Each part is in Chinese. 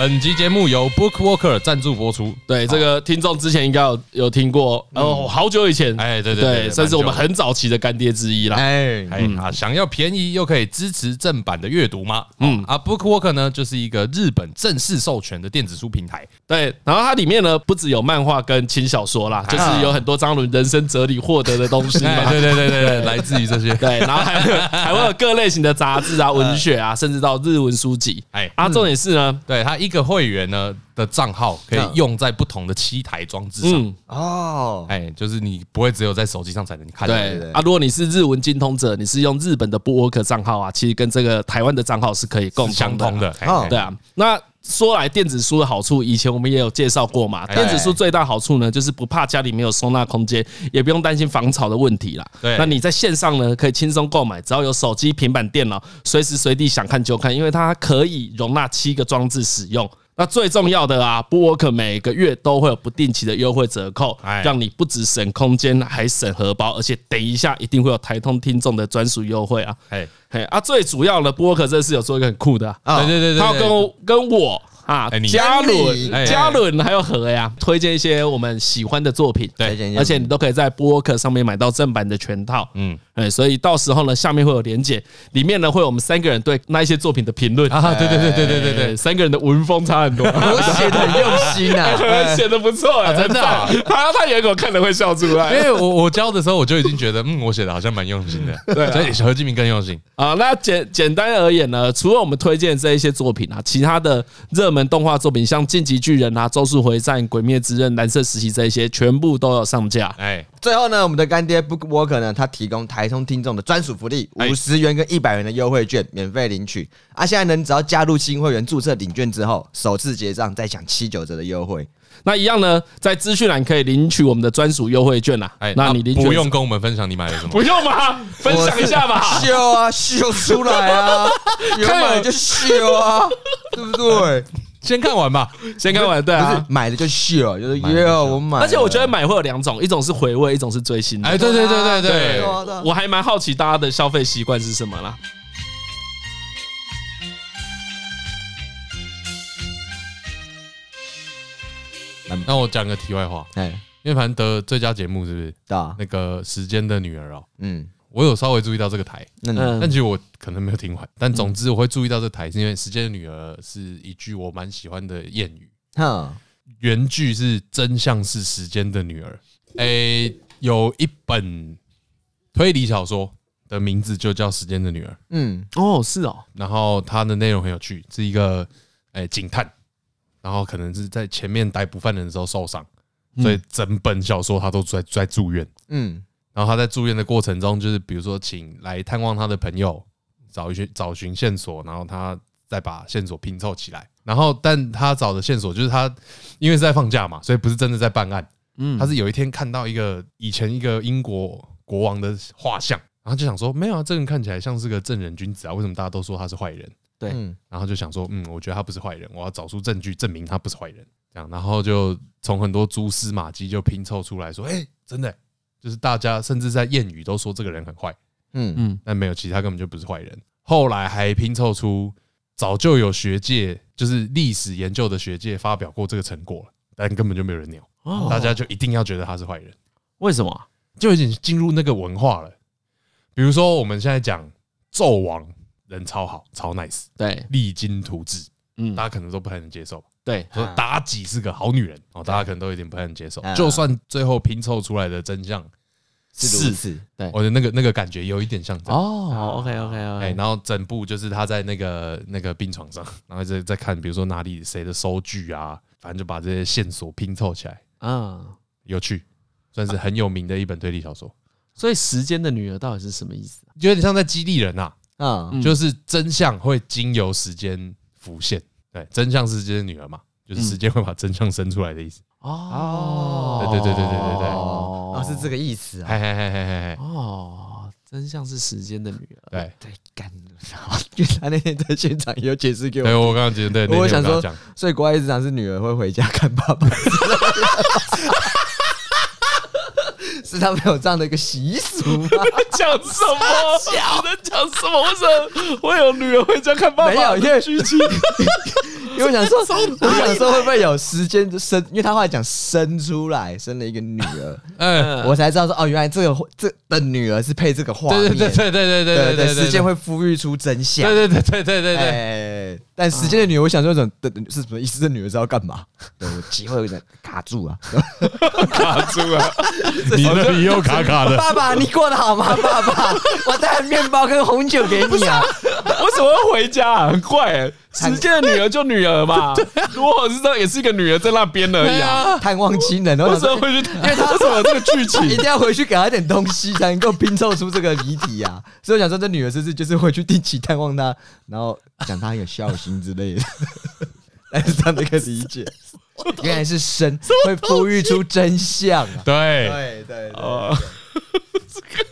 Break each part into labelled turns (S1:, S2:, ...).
S1: 本集节目由 BookWalker 赞助播出。
S2: 对，这个听众之前应该有有听过，哦，好久以前，
S1: 哎，对对对，
S2: 算是我们很早期的干爹之一啦。
S1: 哎，哎啊，想要便宜又可以支持正版的阅读吗？嗯啊，BookWalker 呢，就是一个日本正式授权的电子书平台。对，然后它里面呢，不只有漫画跟轻小说啦，就是有很多张伦人生哲理获得的东西嘛。对对对对对，来自于这些。
S2: 对，然后还还会有各类型的杂志啊、文学啊，甚至到日文书籍。哎，啊，重点是呢，
S1: 对它一。一个会员呢的账号可以用在不同的七台装置上
S3: 哦，
S1: 哎，就是你不会只有在手机上才能看。
S2: 对啊，如果你是日文精通者，你是用日本的 BookWalker 账号啊，其实跟这个台湾的账号是可以共
S1: 相通的。
S2: 对啊，那。说来电子书的好处，以前我们也有介绍过嘛。电子书最大好处呢，就是不怕家里没有收纳空间，也不用担心防潮的问题啦。对，那你在线上呢，可以轻松购买，只要有手机、平板电脑，随时随地想看就看，因为它可以容纳七个装置使用。那最重要的啊，BookWalker 每个月都会有不定期的优惠折扣，让你不只省空间，还省荷包，而且等一下一定会有台通听众的专属优惠啊！嘿，嘿啊，最主要的，BookWalker 这次有做一个很酷的啊，
S1: 对对对对，
S2: 他要跟跟我。啊，嘉伦、嘉伦还有何呀，推荐一些我们喜欢的作品，对，而且你都可以在 BookWalker 上面买到正版的全套，嗯，哎，所以到时候呢，下面会有连结，里面呢会有我们三个人对那一些作品的评论。
S1: 啊，对对对对对对对，
S2: 三个人的文风差很多，
S3: 我写的很用心啊，
S2: 写的不错，真的，他他也给我看了会笑出来，
S1: 因为我我教的时候我就已经觉得，嗯，我写的好像蛮用心的，对，所以何敬明更用心。
S2: 啊。那简简单而言呢，除了我们推荐这一些作品啊，其他的热门动画作品像。进击巨人啊，咒术回战、鬼灭之刃、蓝色时期这一些全部都有上架。哎，
S3: 最后呢，我们的干爹 BookWalker 呢，他提供台通听众的专属福利，五十元跟一百元的优惠券免费领取。啊，现在呢，只要加入新会员注册领券之后，首次结账再享七九折的优惠。
S2: 那一样呢，在资讯栏可以领取我们的专属优惠券啊。哎，那你领取
S1: 不用跟我们分享你买了什么？
S2: 不用吗？分享一下吧，
S3: 秀啊，秀出来啊，有买就秀啊，对不对？
S1: 先看完吧，
S2: 先看完。对啊，
S3: 买的就秀，就是耶，我买。
S2: 而且我觉得买会有两种，一种是回味，一种是追星。
S1: 哎，对对对对对，
S2: 我还蛮好奇大家的消费习惯是什么啦。
S1: 那我讲个题外话，哎，因为反正得最佳节目是不是？对啊，那个时间的女儿哦，嗯。我有稍微注意到这个台，但其实我可能没有听完。但总之我会注意到这个台，是因为《时间的女儿》是一句我蛮喜欢的谚语。哈原句是“真相是时间的女儿”。诶，有一本推理小说的名字就叫《时间的女儿》。
S2: 嗯，哦，是哦。
S1: 然后它的内容很有趣，是一个诶警探，然后可能是在前面逮捕犯人的时候受伤，所以整本小说他都在在住院。嗯。然后他在住院的过程中，就是比如说请来探望他的朋友，找一些找寻线索，然后他再把线索拼凑起来。然后，但他找的线索就是他因为是在放假嘛，所以不是真的在办案。嗯，他是有一天看到一个以前一个英国国王的画像，然后就想说，没有啊，这个人看起来像是个正人君子啊，为什么大家都说他是坏人？对，然后就想说，嗯，我觉得他不是坏人，我要找出证据证明他不是坏人。这样，然后就从很多蛛丝马迹就拼凑出来说，哎，真的。就是大家甚至在谚语都说这个人很坏，嗯嗯，但没有，其他根本就不是坏人。后来还拼凑出早就有学界，就是历史研究的学界发表过这个成果了，但根本就没有人鸟，大家就一定要觉得他是坏人。
S2: 为什么？
S1: 就已经进入那个文化了。比如说我们现在讲纣王人超好，超 nice，对，励精图治，嗯，大家可能都不太能接受。
S2: 对，
S1: 说妲己是个好女人哦，大家可能都有点不太能接受。就算最后拼凑出来的真相是是，对，我的那个那个感觉有一点像。
S2: 哦，OK OK OK。
S1: 哎，然后整部就是他在那个那个病床上，然后在在看，比如说哪里谁的收据啊，反正就把这些线索拼凑起来。啊，有趣，算是很有名的一本推理小说。
S2: 所以时间的女儿到底是什么意思？
S1: 有点像在激励人呐。嗯，就是真相会经由时间浮现。对，真相是时间的女儿嘛，就是时间会把真相生出来的意思。哦，对对对对对对对，
S3: 哦，是这个意思啊。
S1: 嘿嘿嘿嘿嘿，
S2: 哦，真相是时间的女儿。
S1: 对
S3: 对，干了。因为他那天在现场也有解释给我。
S1: 对，我刚刚解释，对，我想说，
S3: 所以国外日常是女儿会回家看爸爸。是他们有这样的一个习俗吗？
S2: 讲什么？你在讲什么？为什么会有女儿回家看爸爸？
S3: 没有，因为因为我想说，我想说会不会有时间生？因为他后来讲生出来，生了一个女儿，嗯，我才知道说哦，原来这个这的女儿是配这个画面，
S1: 对对对对对对对
S3: 时间会呼吁出真相，
S1: 对对对对对对对。
S3: 但时间的女儿，我想说，怎的是什么意思？这女儿是要干嘛？对我机会有点卡住了，
S2: 卡住了，
S1: 你的你又卡卡的。
S3: 爸爸，你过得好吗？爸爸，我带面包跟红酒给你啊。
S2: 为什么要回家？很怪。哎。时间的女儿就女儿嘛，如果是这也是一个女儿在那边而已啊。
S3: 探望亲人，为什么回去？因为他为什么这个剧情 一定要回去给他点东西，才能够拼凑出这个谜题啊？所以我想说，这女儿是不是就是回去定期探望他，然后讲他很有孝心之类的？但是这样的一个理解，原来是神会孵育出真相啊！
S1: 对
S3: 对对对，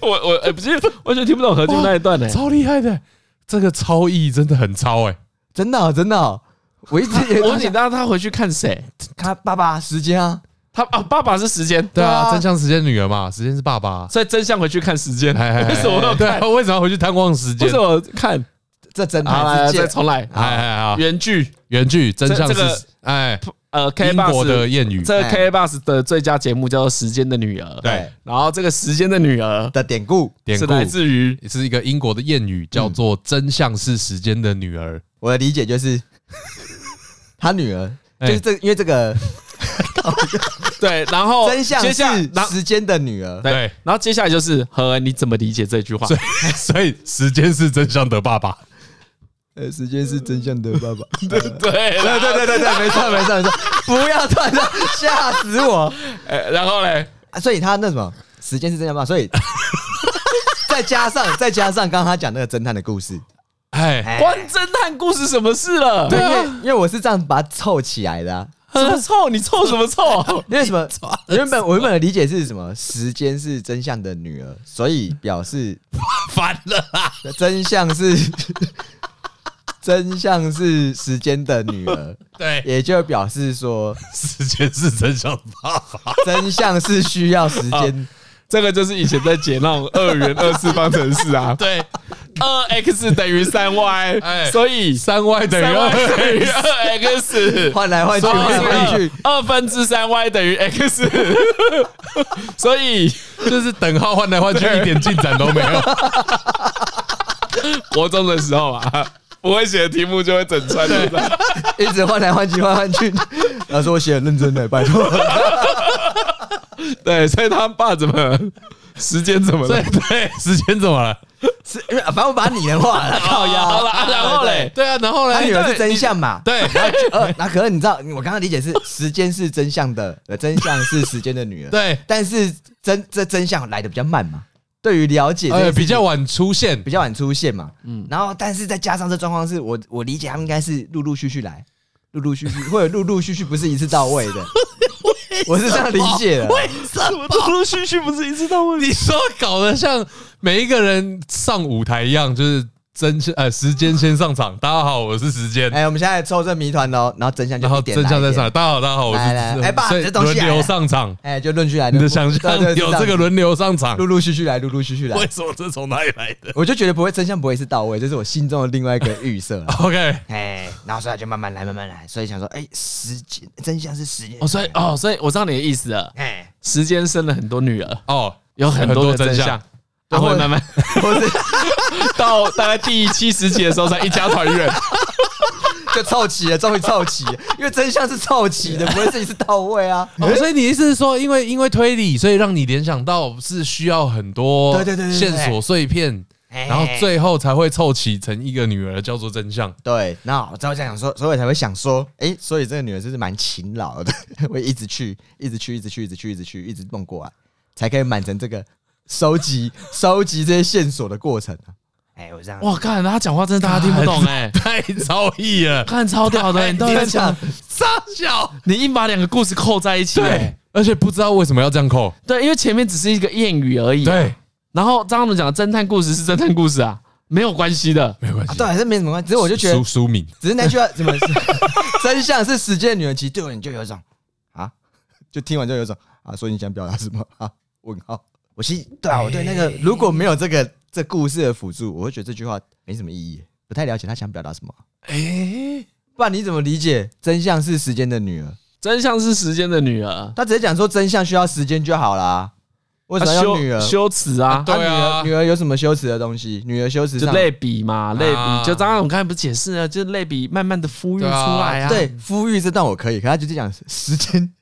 S2: 我我哎，不是完全听不懂何炅那一段呢，
S1: 超厉害的，这个超意真的很超哎。
S3: 真的真的，我一直也
S2: 我紧张他回去看谁？
S3: 他爸爸时间啊，
S2: 他啊爸爸是时间，
S1: 对啊，真相时间女儿嘛，时间是爸爸，
S2: 所以真相回去看时间。为什么？
S1: 对，为什么要回去探望时间？
S2: 为什么看
S3: 这真
S2: 的？再重来，
S1: 哎哎好，
S2: 原剧。
S1: 原剧真相是哎
S2: 呃，K
S1: 英国的谚语，
S2: 这个 KKBOX 的最佳节目叫做《时间的女儿》。
S1: 对，
S2: 然后这个时间的女儿
S3: 的典故。
S1: 典故。
S2: 来自于
S1: 是一个英国的谚语，叫做“真相是时间的女儿”。
S3: 我的理解就是，他女儿就是这，因为这个
S2: 对，然后
S3: 真相是时间的女儿，
S1: 对，
S2: 然后接下来就是何恩，你怎么理解这句话？
S1: 所以时间是真相的爸爸，
S3: 呃，时间是真相的爸爸，
S2: 对对对
S3: 对对对对，没错没错没错，不要突然吓死我，
S2: 哎，然后嘞，
S3: 所以他那什么，时间是真相爸爸，所以再加上再加上刚刚他讲那个侦探的故事。
S2: 哎，关侦探故事什么事了？
S3: 对，因为因为我是这样把它凑起来的。
S2: 什么凑？你凑什么凑？
S3: 因为什么？原本我原本的理解是什么？时间是真相的女儿，所以表示
S1: 烦了啦。
S3: 真相是真相是时间的女儿，
S1: 对，
S3: 也就表示说
S1: 时间是真相的爸爸，
S3: 真相是需要时间。
S2: 这个就是以前在解那种二元二次方程式啊，
S1: 对，
S2: 二 x 等于三 y，所以
S1: 三 y 等于二
S2: 二 x，
S3: 换来换去换来换去，
S2: 二分之三 y 等于 x，所以
S1: 就是等号换来换去一点进展都没有。
S2: 国中的时候啊，不会写的题目就会整串的，
S3: 一直换来换去换换去，老师我写很认真的，拜托。
S2: 对，所以他爸怎么时间怎么了？
S1: 对对，时间怎么了？
S3: 是反正我把拟人化了，靠腰。
S2: 好了，然后嘞，
S1: 对啊，然后嘞，
S3: 他女儿是真相嘛？
S1: 对。
S3: 呃，那可能你知道，我刚刚理解是时间是真相的，真相是时间的女儿。
S1: 对。
S3: 但是真这真相来的比较慢嘛？对于了解，呃，
S1: 比较晚出现，
S3: 比较晚出现嘛。嗯。然后，但是再加上这状况是我我理解他们应该是陆陆续续来，陆陆续续 或者陆陆续续不是一次到位的。我是这样理解的，
S1: 为什么 陆陆续续不是一次到位？你说搞得像每一个人上舞台一样，就是。真相呃，时间先上场。大家好，我是时间。
S3: 哎，我们现在抽这谜团哦，然后真相就一点
S1: 真相在上。大家好，大家好，我是
S3: 哎爸，这东西
S1: 轮流上场。
S3: 哎，就论据来。
S1: 你的想象有这个轮流上场，
S3: 陆陆续续来，陆陆续续来。
S1: 为什么这从哪里来的？
S3: 我就觉得不会，真相不会是到位，这是我心中的另外一个预设。
S1: OK，
S3: 哎，然后所以就慢慢来，慢慢来。所以想说，哎，时间真相是时间。
S2: 哦，所以哦，所以我知道你的意思了。哎，时间生了很多女儿。哦，有很多的真相。然后慢慢，到大概第七十集的时候才一家团圆，
S3: 就凑齐了，终于凑齐。因为真相是凑齐的，不会自己是到位啊。
S1: 所以你意思是说，因为因为推理，所以让你联想到是需要很多对对对线索碎片，然后最后才会凑齐成一个女儿叫做真相。
S3: 对，那我才会这样说，所以才会想说，哎，所以这个女儿就是蛮勤劳的，会一直去，一直去，一直去，一直去，一直去，一直弄过来，才可以满成这个。收集收集这些线索的过程啊！
S2: 哎，我这样。哇，看他讲话真的大家听不懂哎，
S1: 太超意了，
S2: 看超屌的，你都在讲
S1: 傻小，
S2: 你硬把两个故事扣在一起，
S1: 对，而且不知道为什么要这样扣，
S2: 对，因为前面只是一个谚语而已，
S1: 对，
S2: 然后张总讲的侦探故事是侦探故事啊，没有关系的，
S1: 没有关系，
S3: 对，还是没什么关系，只是我就觉得
S1: 书名，
S3: 只是那句话怎么 真相是时间的女人，其实对我你就有一种啊，就听完就有一种啊，所以你想表达什么？啊？问号。我其实对啊，我对那个如果没有这个这故事的辅助，我会觉得这句话没什么意义，不太了解他想表达什么。哎，不然你怎么理解真相是时间的女儿？
S2: 真相是时间的女儿，
S3: 他直接讲说真相需要时间就好啦。为什么要女儿
S2: 羞耻啊？
S1: 对啊，
S3: 女儿有什么羞耻的东西？女儿羞耻
S2: 就类比嘛，类比。就刚刚我们刚才不是解释了，就是类比慢慢的孵育出来啊。
S3: 对，孵育这段我可以，可他就是讲时间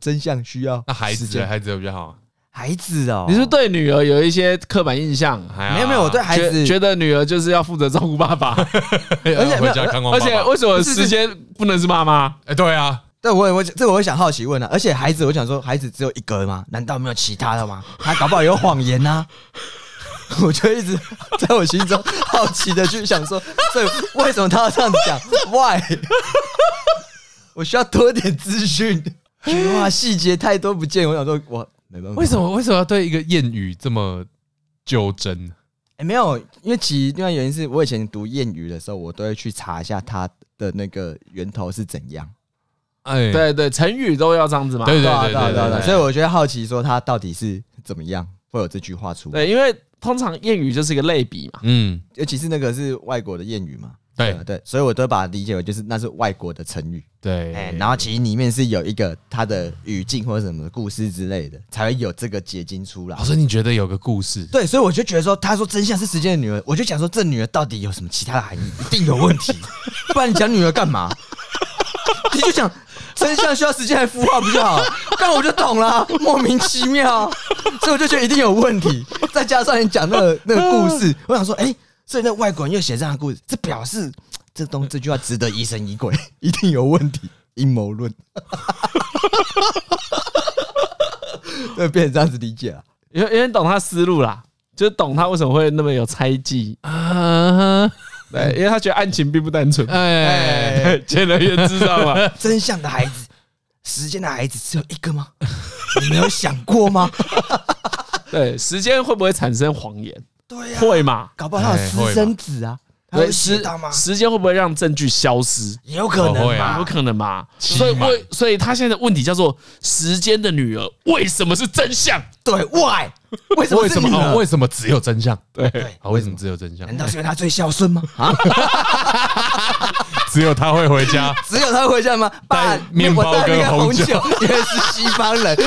S3: 真相需要。
S1: 那孩子，孩子比较好。
S3: 孩子哦，
S2: 你是对女儿有一些刻板印象？
S3: 没有没有，我对孩子
S2: 觉得女儿就是要负责照顾爸爸，
S1: 而且回家看望爸爸。
S2: 而且为什么时间不能是妈妈？
S1: 哎，对啊，
S3: 对我我这我会想好奇问啊。而且孩子，我想说，孩子只有一个吗？难道没有其他的吗？他搞不好有谎言呐。我就一直 在我心中好奇的去想说，这为什么他要这样子讲？Why？我需要多点资讯。哇，细节太多不见。我想说，我。没办法。
S1: 为什么为什么要对一个谚语这么纠正？
S3: 哎，没有，因为其实另外原因是我以前读谚语的时候，我都会去查一下它的那个源头是怎样。
S2: 哎，对对，成语都要这样子嘛。
S1: 对对对对对。
S3: 所以我觉得好奇，说它到底是怎么样会有这句话出来？
S2: 对，因为通常谚语就是一个类比嘛。
S1: 嗯，
S3: 尤其是那个是外国的谚语嘛。
S1: 对
S3: 对，所以我都把它理解为就是那是外国的成语。
S1: 对，
S3: 哎，然后其实里面是有一个它的语境或者什么故事之类的，才会有这个结晶出来。
S1: 老师你觉得有个故事？
S3: 对，所以我就觉得说，他说真相是时间的女儿，我就想说这女儿到底有什么其他的含义？一定有问题，不然你讲女儿干嘛？你就讲真相需要时间来孵化不就好？刚我就懂了，莫名其妙，所以我就觉得一定有问题。再加上你讲那个那个故事，我想说，哎。所以那外国人又写这样的故事，这表示 这东这句话值得疑神疑鬼，一定有问题，阴谋论，对，变成这样子理解了，
S2: 有有点懂他思路啦，就懂他为什么会那么有猜忌啊？对，因为他觉得案情并不单纯，哎，见仁见智，知道吗？
S3: 真相的孩子，时间的孩子只有一个吗？你没有想过吗？
S2: 对，时间会不会产生谎言？
S3: 对呀，
S2: 会嘛？
S3: 搞不好他有私生子啊？
S2: 对，时时间会不会让证据消失？
S3: 也有可能嘛，
S2: 有可能嘛。所以为所以他现在的问题叫做时间的女儿为什么是真相？
S3: 对，Why？为什么？
S1: 为什么？为什么只有真相？
S2: 对，
S1: 啊，为什么只有真相？
S3: 难道是因为他最孝顺吗？啊，
S1: 只有他会回家，
S3: 只有他会回家吗？
S1: 带面包跟红酒，
S3: 因为是西方人。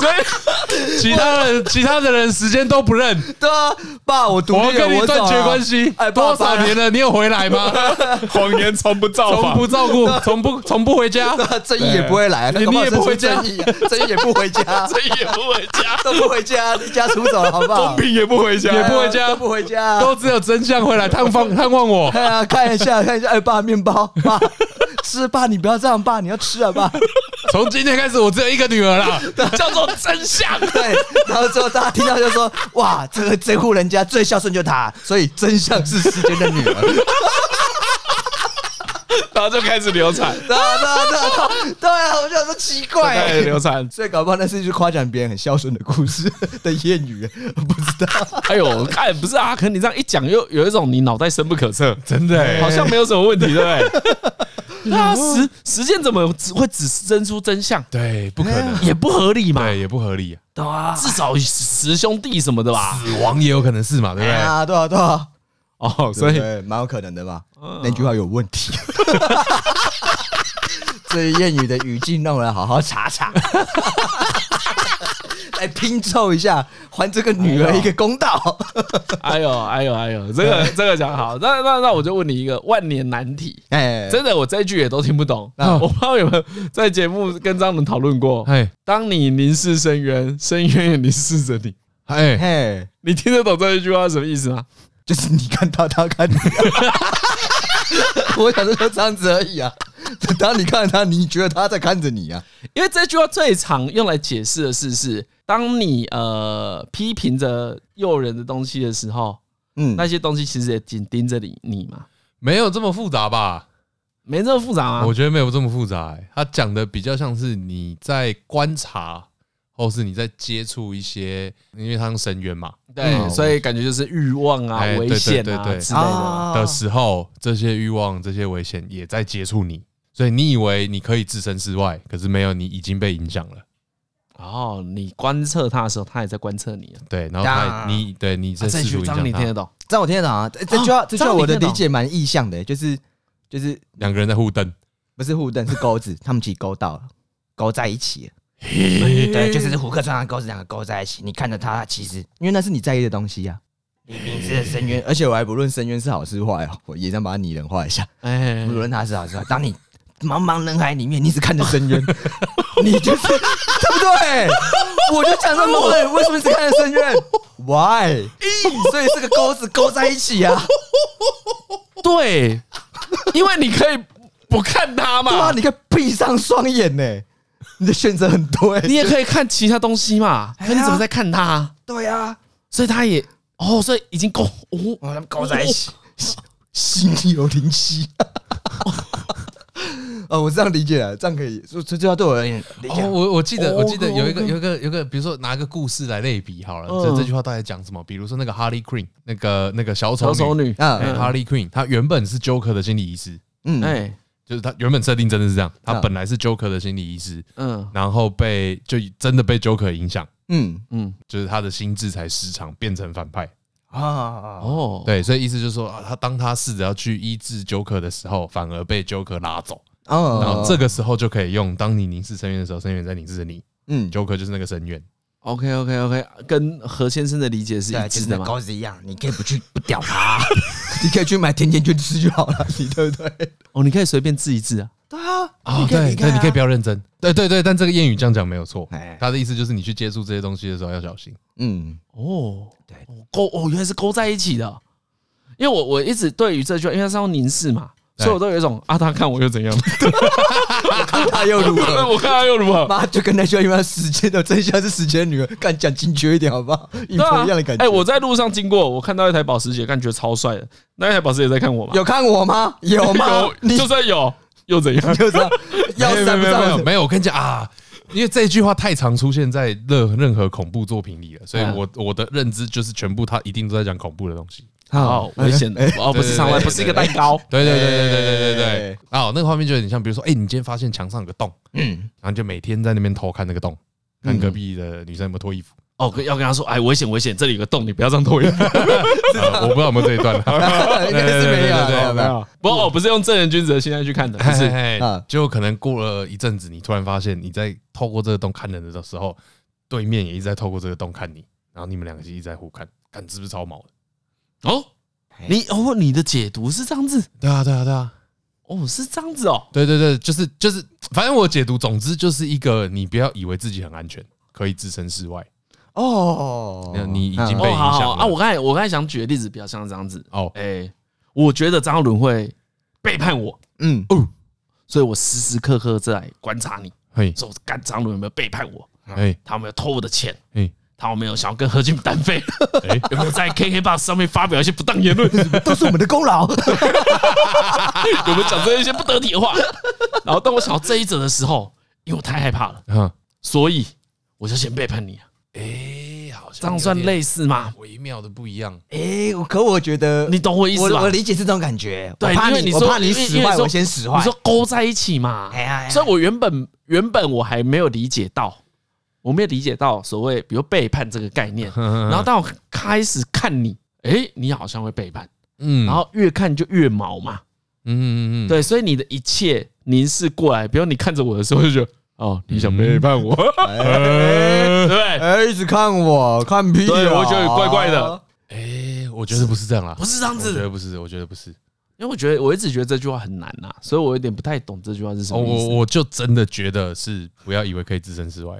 S2: 所以
S1: 其他人，其他的人时间都不认。
S3: 对啊，爸，我独立，
S1: 我跟你断绝关系。哎，多少年了，你有回来吗？
S2: 谎言从不造访，
S1: 从不照顾，从不从不回家。
S3: 正义也不会来，
S1: 你也不回家，
S3: 正义也不回家，
S2: 正义也不回家，
S3: 都不回家，离家出走了，好不好？
S2: 公平也不回家，
S1: 也不回家，
S3: 都不回家，
S1: 都只有真相回来探访探望我。
S3: 看啊，看一下，看一下，哎，爸，面包，爸，吃，爸，你不要这样，爸，你要吃啊，爸。
S1: 从今天开始，我只有一个女儿了，
S2: 叫做真相。
S3: 对，然后之后大家听到就说：“ 哇，这个这户人家最孝顺就她，所以真相是时间的女儿。”
S2: 然后就开始流产。
S3: 对啊，对啊，对啊，对啊，我就说奇怪，
S2: 开始流产。
S3: 所以搞不好那是一句夸奖别人很孝顺的故事的谚语，不知道。
S2: 哎呦，看不是啊，可能你这样一讲，又有一种你脑袋深不可测，
S1: 真的，
S2: 好像没有什么问题，对不对？那时时间怎么只会只生出真相？
S1: 对，不可能，
S2: 也不合理嘛。
S1: 对，也不合理。
S3: 对啊，
S2: 至少十兄弟什么的吧，
S1: 死亡也有可能是嘛，对不对？
S3: 啊，对啊，对啊。
S2: 哦，所以
S3: 蛮有可能的吧？那句话有问题。这谚语的语境让我来好好查查。来拼凑一下，还这个女儿一个公道。
S2: 哎呦，哎呦，哎呦，这个这个讲好。那那那我就问你一个万年难题。哎，真的，我这一句也都听不懂。我不知道有没有在节目跟张伦讨论过。哎，当你凝视深渊，深渊也凝视着你。哎嘿，你听得懂这一句话是什么意思吗？
S3: 就是你看他，他看你。我想说就这样子而已啊。当你看他，你觉得他在看着你啊？
S2: 因为这句话最常用来解释的是，是当你呃批评着诱人的东西的时候，嗯，那些东西其实也紧盯着你，你嘛，
S1: 没有这么复杂吧？
S2: 没这么复杂啊？
S1: 我觉得没有这么复杂、欸。他讲的比较像是你在观察，或是你在接触一些，因为他用深渊嘛，
S2: 对，所以感觉就是欲望啊、危险啊之类的
S1: 的时候，这些欲望、这些危险也在接触你。所以你以为你可以置身事外，可是没有，你已经被影响了。
S2: 哦，你观测他的时候，他也在观测你啊。
S1: 对，然后他你对你在试图影响他。
S2: 你听得懂？
S3: 这我听得懂啊。这句话，这句话我的理解蛮意向的，就是就是
S1: 两个人在互瞪，
S3: 不是互瞪，是钩子，他们其实勾到了，勾在一起。对，就是胡克川和钩子两个勾在一起。你看着他，其实因为那是你在意的东西呀。你明知深渊，而且我还不论深渊是好是坏哦，我也想把它拟人化一下。哎，不论它是好是坏，当你。茫茫人海里面，你只看着深渊，你就是对不对？我就讲这么多，为什么只看着深渊？Why？所以是个钩子勾在一起啊。
S2: 对，因为你可以不看它嘛。
S3: 对啊，你可以闭上双眼呢。你的选择很多，
S2: 你也可以看其他东西嘛。可你怎么在看它？
S3: 对啊，
S2: 所以他也哦，所以已经勾
S3: 哦，他们搞在一起，心有灵犀。哦，我这样理解了，这样可以，这这要对我而言理解。
S1: 我我记得，我记得有一个，有一个，有一个，比如说拿一个故事来类比好了，这这句话到底讲什么？比如说那个 Harley Quinn，那个那个小丑女啊，Harley Quinn，她原本是 Joker 的心理医师，嗯，哎，就是他原本设定真的是这样，他本来是 Joker 的心理医师，嗯，然后被就真的被 Joker 影响，嗯嗯，就是他的心智才失常，变成反派啊哦，对，所以意思就是说啊，他当他试着要去医治 Joker 的时候，反而被 Joker 拉走。哦，然后这个时候就可以用，当你凝视深渊的时候，深渊在凝视着你。嗯，Joker 就是那个深渊。
S2: OK OK OK，跟何先生的理解是一致的吗？
S3: 钩子一样，你可以不去不屌他，你可以去买甜甜圈吃就好了，你对不对？
S2: 哦，你可以随便治一治啊。
S3: 对啊，
S1: 啊对对，你可以不要认真。对对对，但这个谚语这样讲没有错，他的意思就是你去接触这些东西的时候要小心。嗯，
S2: 哦，对，勾哦，原来是勾在一起的。因为我我一直对于这句话，因为它是用凝视嘛。所以我都有一种啊，他看我又怎样？
S3: 我看他又如何？
S2: 我看他又如何？
S3: 妈，就跟那句话一样，时间的真相是时间女儿，干讲精确一点好不好？一模一样的感觉。
S2: 哎，我在路上经过，我看到一台保时捷，感觉超帅的。那一台保时捷在看我吗？
S3: 有看我吗？有吗？
S2: 有，就算有，又怎样？
S3: 又怎样？要
S1: 没有没有没有，我跟你讲啊，因为这句话太常出现在任任何恐怖作品里了，所以我我的认知就是全部他一定都在讲恐怖的东西。
S2: 好危险的哦，不是上外，不是一个蛋糕。
S1: 对对对对对对对对。哦，那个画面就有点像，比如说，哎，你今天发现墙上有个洞，嗯，然后就每天在那边偷看那个洞，看隔壁的女生有没有脱衣服。
S2: 哦，要跟他说，哎，危险危险，这里有个洞，你不要这样脱衣服。
S1: 我不知道有没有这一段。
S3: 应该是没有，没有没有。
S2: 不过我不是用正人君子的心态去看的，不是。
S1: 就可能过了一阵子，你突然发现你在透过这个洞看人的时候，对面也一直在透过这个洞看你，然后你们两个就一直在互看，看是不是超毛的？
S2: 哦。你哦，你的解读是这样子？
S1: 对啊，对啊，对啊。
S2: 哦，是这样子哦。
S1: 对对对，就是就是，反正我解读，总之就是一个，你不要以为自己很安全，可以置身事外。哦，你已经被影响了啊！
S2: 我刚才我刚才想举的例子比较像这样子。哦，哎，我觉得张伦会背叛我。嗯哦，所以我时时刻刻在观察你。嘿，说干张伦有没有背叛我？哎，他有没有偷我的钱？哎。他有没有想要跟何俊单飞？有没有在 KKBOX 上面发表一些不当言论？
S3: 都是我们的功劳。
S2: 有没有讲这一些不得体的话？然后当我想到这一则的时候，因为我太害怕了，所以我就先背叛你。哎，好像这样算类似吗？
S1: 微妙的不一样。
S3: 哎，可我觉得
S2: 你懂我意思吧？
S3: 我理解是这种感觉。对，因为你说怕你使坏，我先使坏。
S2: 你说勾在一起嘛？所以我原本原本我还没有理解到。我没有理解到所谓比如背叛这个概念，然后当我开始看你，哎，你好像会背叛，嗯，然后越看就越毛嘛，嗯嗯嗯，对，所以你的一切凝视过来，比如你看着我的时候就觉得，哦，你想背叛我，对，
S3: 哎，一直看我看屁，
S2: 对，我觉得怪怪的，
S1: 哎，我觉得不是这样啦，
S2: 不是这样子，
S1: 我觉得不是，我觉得不是，
S2: 因为我觉得我一直觉得这句话很难呐，所以我有点不太懂这句话是什么意思。
S1: 我我就真的觉得是不要以为可以置身事外。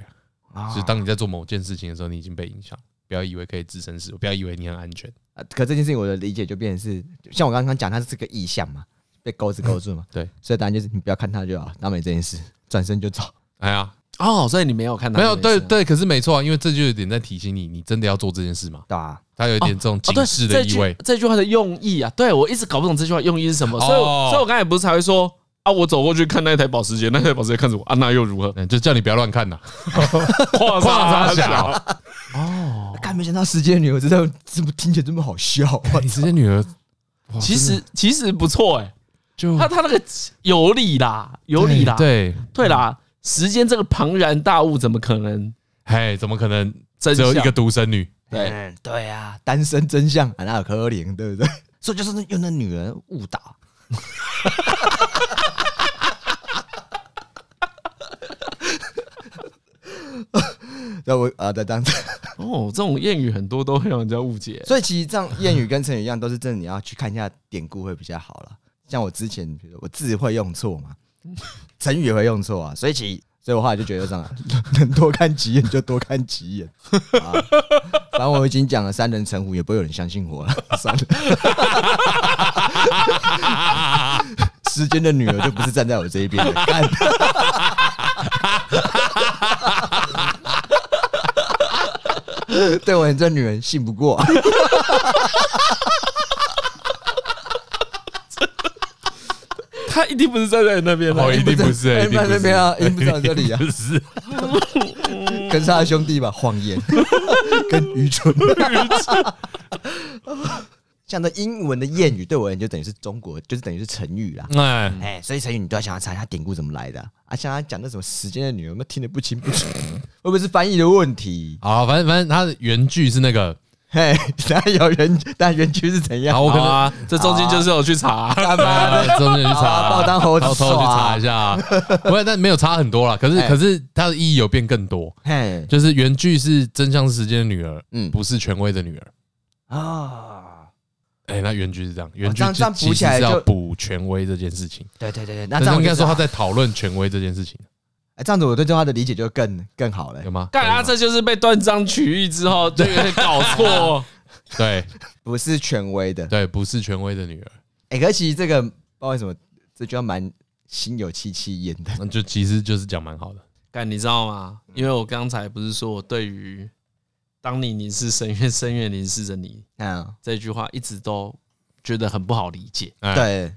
S1: 是当你在做某件事情的时候，你已经被影响。不要以为可以置身事，不要以为你很安全
S3: 啊。可这件事情，我的理解就变成是，像我刚刚讲，它是个意向嘛，被钩子勾住嘛。对，所以答案就是你不要看它就好，那没这件事，转身就走。
S1: 哎呀，
S2: 哦，所以你没有看到，
S1: 没有，对对，可是没错啊，因为这就有点在提醒你，你真的要做这件事嘛。对啊，它有一点这种警示的意味。
S2: 这句话的用意啊，对我一直搞不懂这句话用意是什么，所以，所以我刚才不是才会说。啊！我走过去看那台保时捷，那台保时捷看着我，啊，那又如何？
S1: 就叫你不要乱看呐。
S2: 话差小
S3: 哦，干没想到时间女儿知道这么听起来这么好笑。
S1: 你时间女儿
S2: 其实其实不错哎，就他他那个有理啦，有理啦，对对啦。时间这个庞然大物，怎么可能
S1: 嘿，怎么可能只有一个独生女？
S3: 对对啊，单身真相啊，那有可怜，对不对？所以就是用那女人误导。那我啊，在这样子
S2: 哦，这种谚语很多都会让人家误解，
S3: 所以其实这样谚语跟成语一样，都是真的，你要去看一下典故会比较好了。像我之前，比如我字会用错嘛，成语也会用错啊，所以其实，所以我后来就觉得这样，能多看几眼就多看几眼。反正我已经讲了三人成虎，也不会有人相信我了。算了，时间的女儿就不是站在我这一边的。干 对我很这女人信不过，
S2: 他一定不是站在那边
S1: 的，一定不是，
S3: 站在那边啊，一定不是这里啊，是，跟他的兄弟吧，谎言，跟愚蠢，像那英文的谚语，对我而言就等于是中国，就是等于是成语啦。哎哎，所以成语你都要想要查一下典故怎么来的啊。像他讲那什么时间的女儿，我们听得不清不楚，会不会是翻译的问题？
S1: 啊，反正反正他的原句是那个，
S3: 嘿，那有原，但原句是怎样？
S1: 好，我可能
S2: 这中间就是有去查，
S1: 干嘛？中间去查，
S3: 把我当猴子，
S1: 偷偷去查一下。不会，但没有差很多啦。可是可是它的意义有变更多。嘿，就是原句是真相是时间的女儿，嗯，不是权威的女儿啊。哎，那原句是这样，原句这样补起来是要补权威这件事情。
S3: 对对对对，那这样
S1: 应该说他在讨论权威这件事情。
S3: 哎，这样子我对这话的理解就更更好了，
S1: 有吗？
S2: 干啊，这就是被断章取义之后就有点搞错。
S1: 对，
S3: 不是权威的，
S1: 对，不是权威的女儿。
S3: 哎，可是其实这个不知道为什么这句话蛮心有戚戚焉的，
S1: 那就其实就是讲蛮好的。
S2: 干，你知道吗？因为我刚才不是说我对于。当你凝视深渊，深渊凝视着你。嗯，这句话一直都觉得很不好理解。
S3: 对，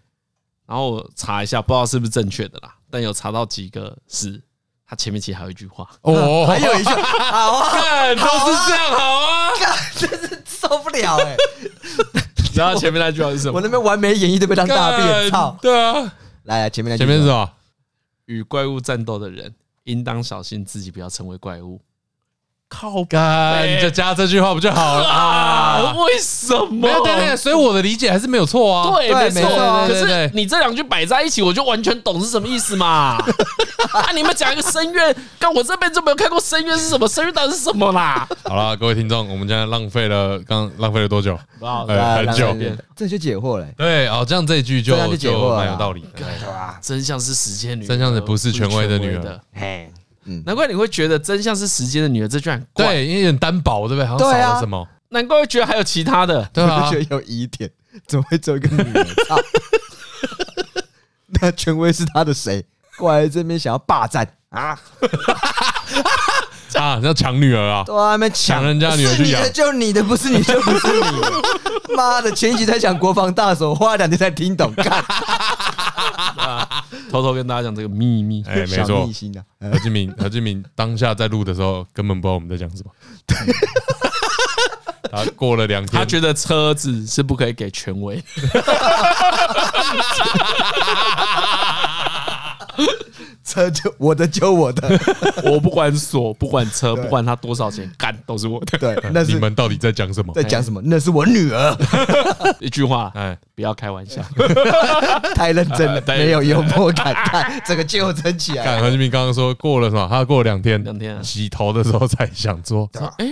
S2: 然后我查一下，不知道是不是正确的啦，但有查到几个是，他前面其实还有一句话。
S3: 哦，还有一句，好啊，
S2: 都是这样，好啊，
S3: 真是受不了哎。
S2: 然后前面那句话是什么？
S3: 我那边完美演绎都被当大便。操，
S2: 对啊，
S3: 来，前面那
S1: 前面是什么？
S2: 与怪物战斗的人，应当小心自己不要成为怪物。
S1: 靠干，你就加这句话不就好了啊？
S2: 为什么？
S1: 没有对对，所以我的理解还是没有错啊。
S2: 对，没错。可是你这两句摆在一起，我就完全懂是什么意思嘛。啊，你们讲一个深渊，但我这辈子没有看过深渊是什么，深渊到底是什么啦？
S1: 好了，各位听众，我们现在浪费了，刚浪费了多久？
S3: 很久。这就解惑了。
S1: 对，哦，这样这一句就就蛮有道理。
S2: 对吧？真相是时间女，
S1: 真相是不是权威的女儿。
S2: 嘿。嗯，难怪你会觉得真相是时间的女儿这居然怪，
S1: 对，因为有点单薄，对不对？好像少了什么。
S2: 难怪会觉得还有其他的，
S3: 对啊，觉得有疑点，怎么会只有一个女儿？那权威是他的谁？过来这边想要霸占啊？
S1: 啊，要抢女儿啊？
S3: 对啊，没抢人家女儿去养，就你的不是你就不是你。妈的，前一集在讲国防大手，花了两天才听懂，干。
S2: 偷偷跟大家讲这个秘密，
S1: 哎，没错。何志明，何志明当下在录的时候，根本不知道我们在讲什么。他过了两天，
S2: 他觉得车子是不可以给权威。
S3: 车就我的，就我的，
S2: 我不管锁，不管车，不管他多少钱，干都是我的。
S3: 对，那
S1: 你们到底在讲什么？
S3: 在讲什么？那是我女儿。
S2: 一句话，哎，不要开玩笑，
S3: 太认真了，没有幽默感，看这个纠正起来。
S1: 何志明刚刚说过了是吧？他过了两天，
S2: 两天
S1: 洗头的时候才想做。
S2: 哎。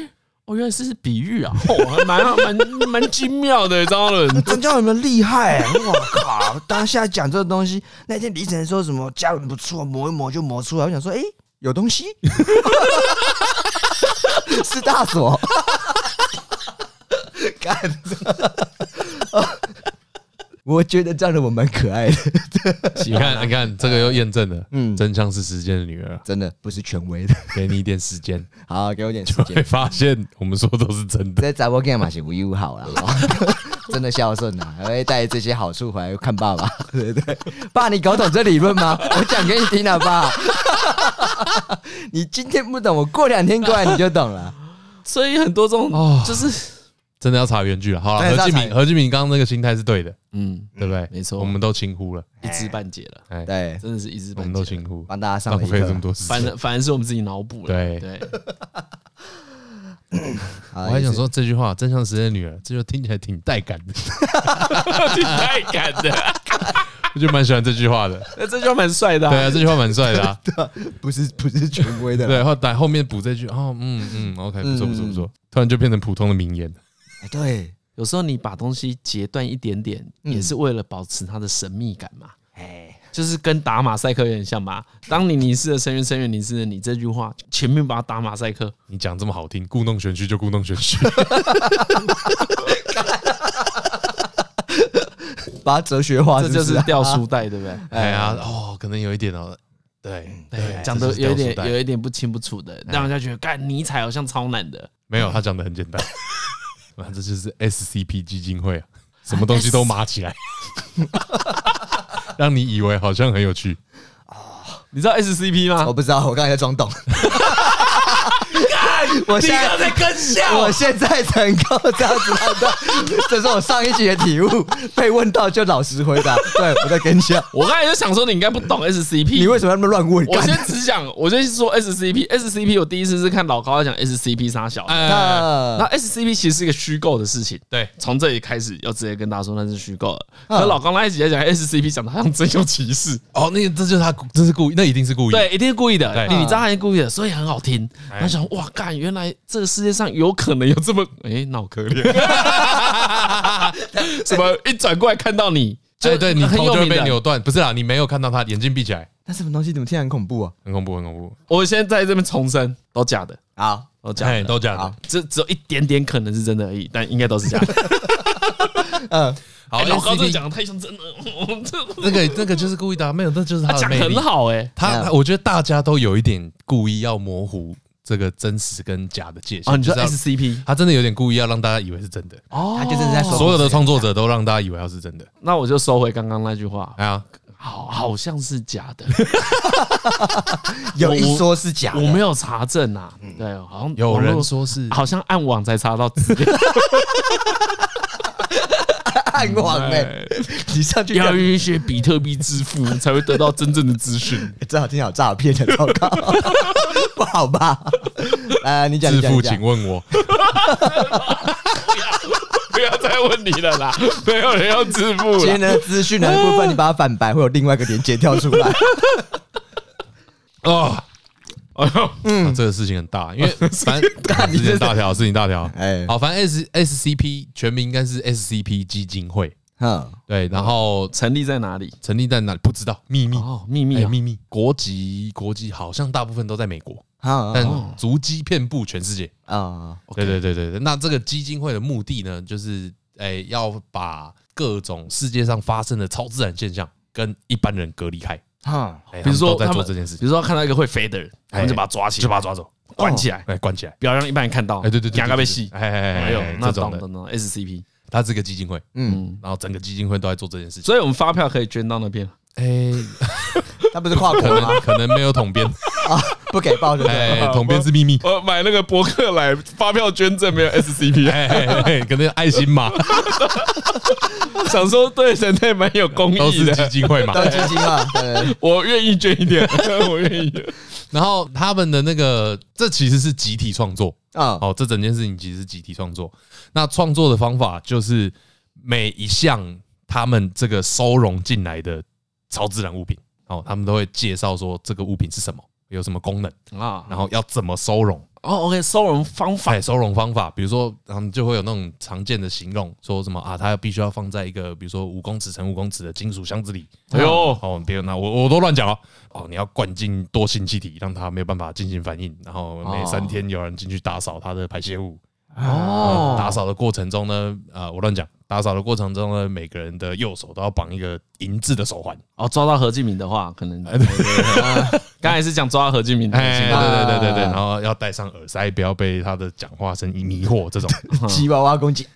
S2: 哦，原来是比喻啊，哦，蛮蛮蛮精妙的，张伦，
S3: 真叫你们厉害，欸！我靠，当下讲这个东西，那天李晨说什么家人不错，磨一磨就磨出来。我想说，哎，欸，有东西，是大锁，干我觉得这样的我蛮可爱的。
S1: 你看，你看，这个又验证了，嗯，真相是时间的女儿，
S3: 真的不是权威的。
S1: 给你一点时间，
S3: 好，给我点时间，会
S1: 发现我们说都是真的。
S3: 在直播间嘛是无忧好了，真的孝顺呐，还会带这些好处回来看爸爸，对不对？爸，你搞懂这理论吗？我讲给你听了，爸。你今天不懂，我过两天过来你就懂了。
S2: 所以很多这种，就是。
S1: 真的要查原句了，好了，何敬明，何敬明刚刚那个心态是对的，嗯，对不对？
S2: 没错，
S1: 我们都轻忽了，
S2: 一知半解了，
S3: 哎，对，
S2: 真的是一知半解，
S1: 我们都轻忽，
S3: 帮大家上了一课，
S1: 这么多时间，
S2: 反正反正是我们自己脑补了，
S1: 对。对。我还想说这句话，真相实验的女儿，这就听起来挺带感的，
S2: 挺带感的，
S1: 我就蛮喜欢这句话的。
S2: 那 这句话蛮帅的，
S1: 对啊，这句话蛮帅的啊，
S3: 不是不是权威的，
S1: 对，后来后面补这句，哦，嗯嗯，OK，不错不错不错，突然就变成普通的名言。
S3: 对，
S2: 有时候你把东西截断一点点，也是为了保持它的神秘感嘛。哎。就是跟打马赛克有点像吧？当你凝视的深渊，深渊凝视的你这句话，前面把它打马赛克。
S1: 你讲这么好听，故弄玄虚就故弄玄虚，
S3: 把它哲学化，
S2: 这就是掉书袋，对不对？
S1: 哎呀，哦，可能有一点哦，对对，
S2: 讲的有一点有一点不清不楚的，让人家觉得干尼采好像超难的。
S1: 没有，他讲的很简单，那这就是 SCP 基金会啊，什么东西都码起来。让你以为好像很有趣
S2: 哦，你知道 SCP 吗？
S3: 我不知道，我刚才在装懂。我现在在跟笑，我现在能够这样子判断，这是我上一集的体悟。被问到就老实回答。对，我在跟笑。
S2: 我刚才就想说，你应该不懂 SCP，
S3: 你为什么那么乱问？
S2: 我先只讲，我先说 SCP，SCP 我第一次是看老高在讲 SCP 杀小，那 SCP 其实是一个虚构的事情。对，从这里开始要直接跟大家说那是虚构的。可老高那一集在讲 SCP，讲的好像真有其事。
S1: 哦，那个这就是他，这是故意，那一定是故意，
S2: 对，一定是故意的。你知道他是故意的，所以很好听。他想，哇，干，原来这个世界上有可能有这么哎脑壳裂，什么一转过来看到你，
S1: 对对，你头就会被扭断，不是啦，你没有看到他眼睛闭起来，
S3: 那什么东西怎么听起来很恐怖啊？
S1: 很恐怖，很恐怖。
S2: 我现在在这边重申，都假的
S3: 啊，
S2: 都假的，
S1: 都假的，
S2: 只只有一点点可能是真的而已，但应该都是假的。嗯，好，老高这讲的太像真的，
S1: 那个那个就是故意的，没有，那就是他
S2: 讲很好哎，
S1: 他我觉得大家都有一点故意要模糊。这个真实跟假的界限，
S2: 哦，你说 SCP，
S1: 他真的有点故意要让大家以为是真的，
S3: 哦，他就是在说
S1: 所有的创作者都让大家以为他是真的，
S2: 那我就收回刚刚那句话，
S1: 哎呀，
S2: 好，好像是假的，
S3: 有一说是假的，
S2: 我没有查证啊，对，好像
S1: 有人说是，
S2: 好像暗网才查到资料。
S3: 暗网哎，你上去
S2: 要用一些比特币支付才会得到真正的资讯，
S3: 正好听到诈骗的，糟糕，不好吧？呃，你讲
S1: 支付，请问我，
S2: 不要再问你了啦，没有人要支付。
S3: 今天的资讯的部分，你把它反白，会有另外一个连接跳出来。
S1: 哦。哎呦，嗯，这个事情很大，因为 反正事情大条，事情大条。哎，好，反正 S S C P 全名应该是 S C P 基金会。嗯，对，然后
S2: 成立在哪里？
S1: 成立在哪里？不知道，秘密
S2: 哦，秘密，
S1: 秘密。国籍，国籍好像大部分都在美国，但足迹遍布全世界啊。对对对对对，那这个基金会的目的呢，就是哎，要把各种世界上发生的超自然现象跟一般人隔离开。
S2: 哈，比如说在做这件事，比如说看到一个会飞的人，我们就把他抓起来，
S1: 就把他抓走，
S2: 关起来，
S1: 哎，关起来，
S2: 不要让一般人看到。哎，
S1: 对对对，
S2: 牙膏被吸，
S1: 哎哎哎，
S2: 还有那种的。SCP，
S1: 它是个基金会，嗯，然后整个基金会都在做这件事情，
S2: 所以我们发票可以捐到那边。
S3: 哎，他不是跨国吗？
S1: 可能没有统编
S3: 啊，不给报就
S1: 哎，统编是秘密。
S2: 我买那个博客来发票捐赠没有 SCP，
S1: 哎，可能有爱心嘛。
S2: 想说对人类蛮有公益的，
S1: 都是基金会嘛，
S3: 都基金嘛。对，
S2: 我愿意捐一点，我愿意。
S1: 然后他们的那个，这其实是集体创作啊。哦，这整件事情其实是集体创作。那创作的方法就是每一项他们这个收容进来的。超自然物品，哦，他们都会介绍说这个物品是什么，有什么功能啊，然后要怎么收容。
S2: 哦，OK，收容方法，
S1: 收容方法，比如说，他们就会有那种常见的形容，说什么啊，它必须要放在一个比如说五公尺乘五公尺的金属箱子里，哎呦，哦，别那我我都乱讲了，哦，你要灌进多性气体，让它没有办法进行反应，然后每三天有人进去打扫它的排泄物。哦，打扫的过程中呢，啊，我乱讲。打扫的过程中呢，每个人的右手都要绑一个银质的手环。
S2: 哦，抓到何敬明的话，可能 刚才是讲抓到何敬明的，对对
S1: 对对对对，然后要戴上耳塞，不要被他的讲话声音迷惑。这种
S3: 吉娃娃攻击。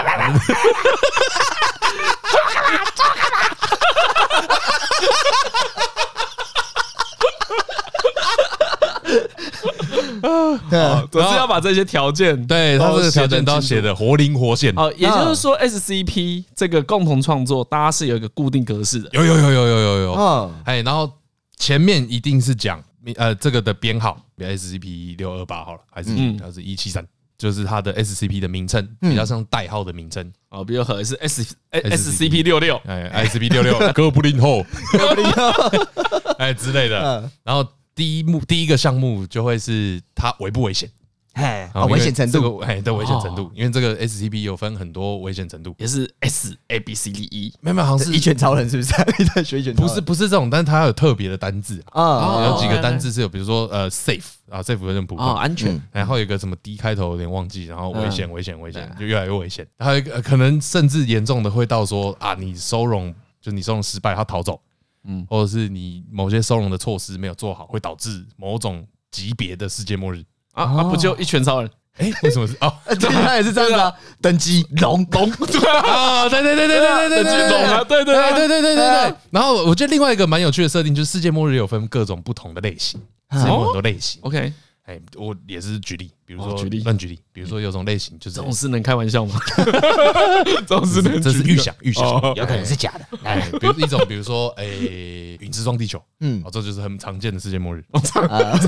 S2: 对，总是要把这些条件，
S1: 对，他这个条件都要写的活灵活现。
S2: 哦，也就是说，SCP 这个共同创作，大家是有一个固定格式的。
S1: 有有有有有有有。嗯，哎，然后前面一定是讲呃这个的编号，比如 SCP 六二八好了，还是还是一七三？就是它的 SCP 的名称，比较像代号的名称
S2: 哦，比如和是 S SCP 六六，
S1: 哎，SCP 六六，哥布林后，哥布林后，哎之类的。然后第一幕第一个项目就会是它危不危险？
S3: 哎，危险程度，
S1: 哎，的危险程度，因为这个 SCP 有分很多危险程度，
S2: 也是 S A B C D E，
S1: 没有没有，好像是
S3: 一拳超人是不是？在学一拳，
S1: 不是不是这种，但是它有特别的单字啊，有几个单字是有，比如说呃 safe 啊 safe 有点普通，
S2: 安全，
S1: 然后有一个什么 D 开头有点忘记，然后危险危险危险就越来越危险，还有一个可能甚至严重的会到说啊你收容就你收容失败，他逃走，嗯，或者是你某些收容的措施没有做好，会导致某种级别的世界末日
S2: 啊啊不就一拳超人？
S1: 哎，为什么是哦？
S3: 对，他也是这样的，等级龙龙
S1: 啊，对对对对对对对，
S2: 等级龙啊，对对对对对对对。
S1: 然后我觉得另外一个蛮有趣的设定就是世界末日有分各种不同的类型，世界末日很多类型。
S2: OK。
S1: 哎，我也是举例，比如说举例乱举例，比如说有种类型就是，
S2: 这种是能开玩笑吗？这种是能，
S1: 这是预想预想，
S3: 有可能是假的。
S1: 哎，比如一种，比如说，哎，陨石撞地球，嗯，哦，这就是很常见的世界末日，
S3: 常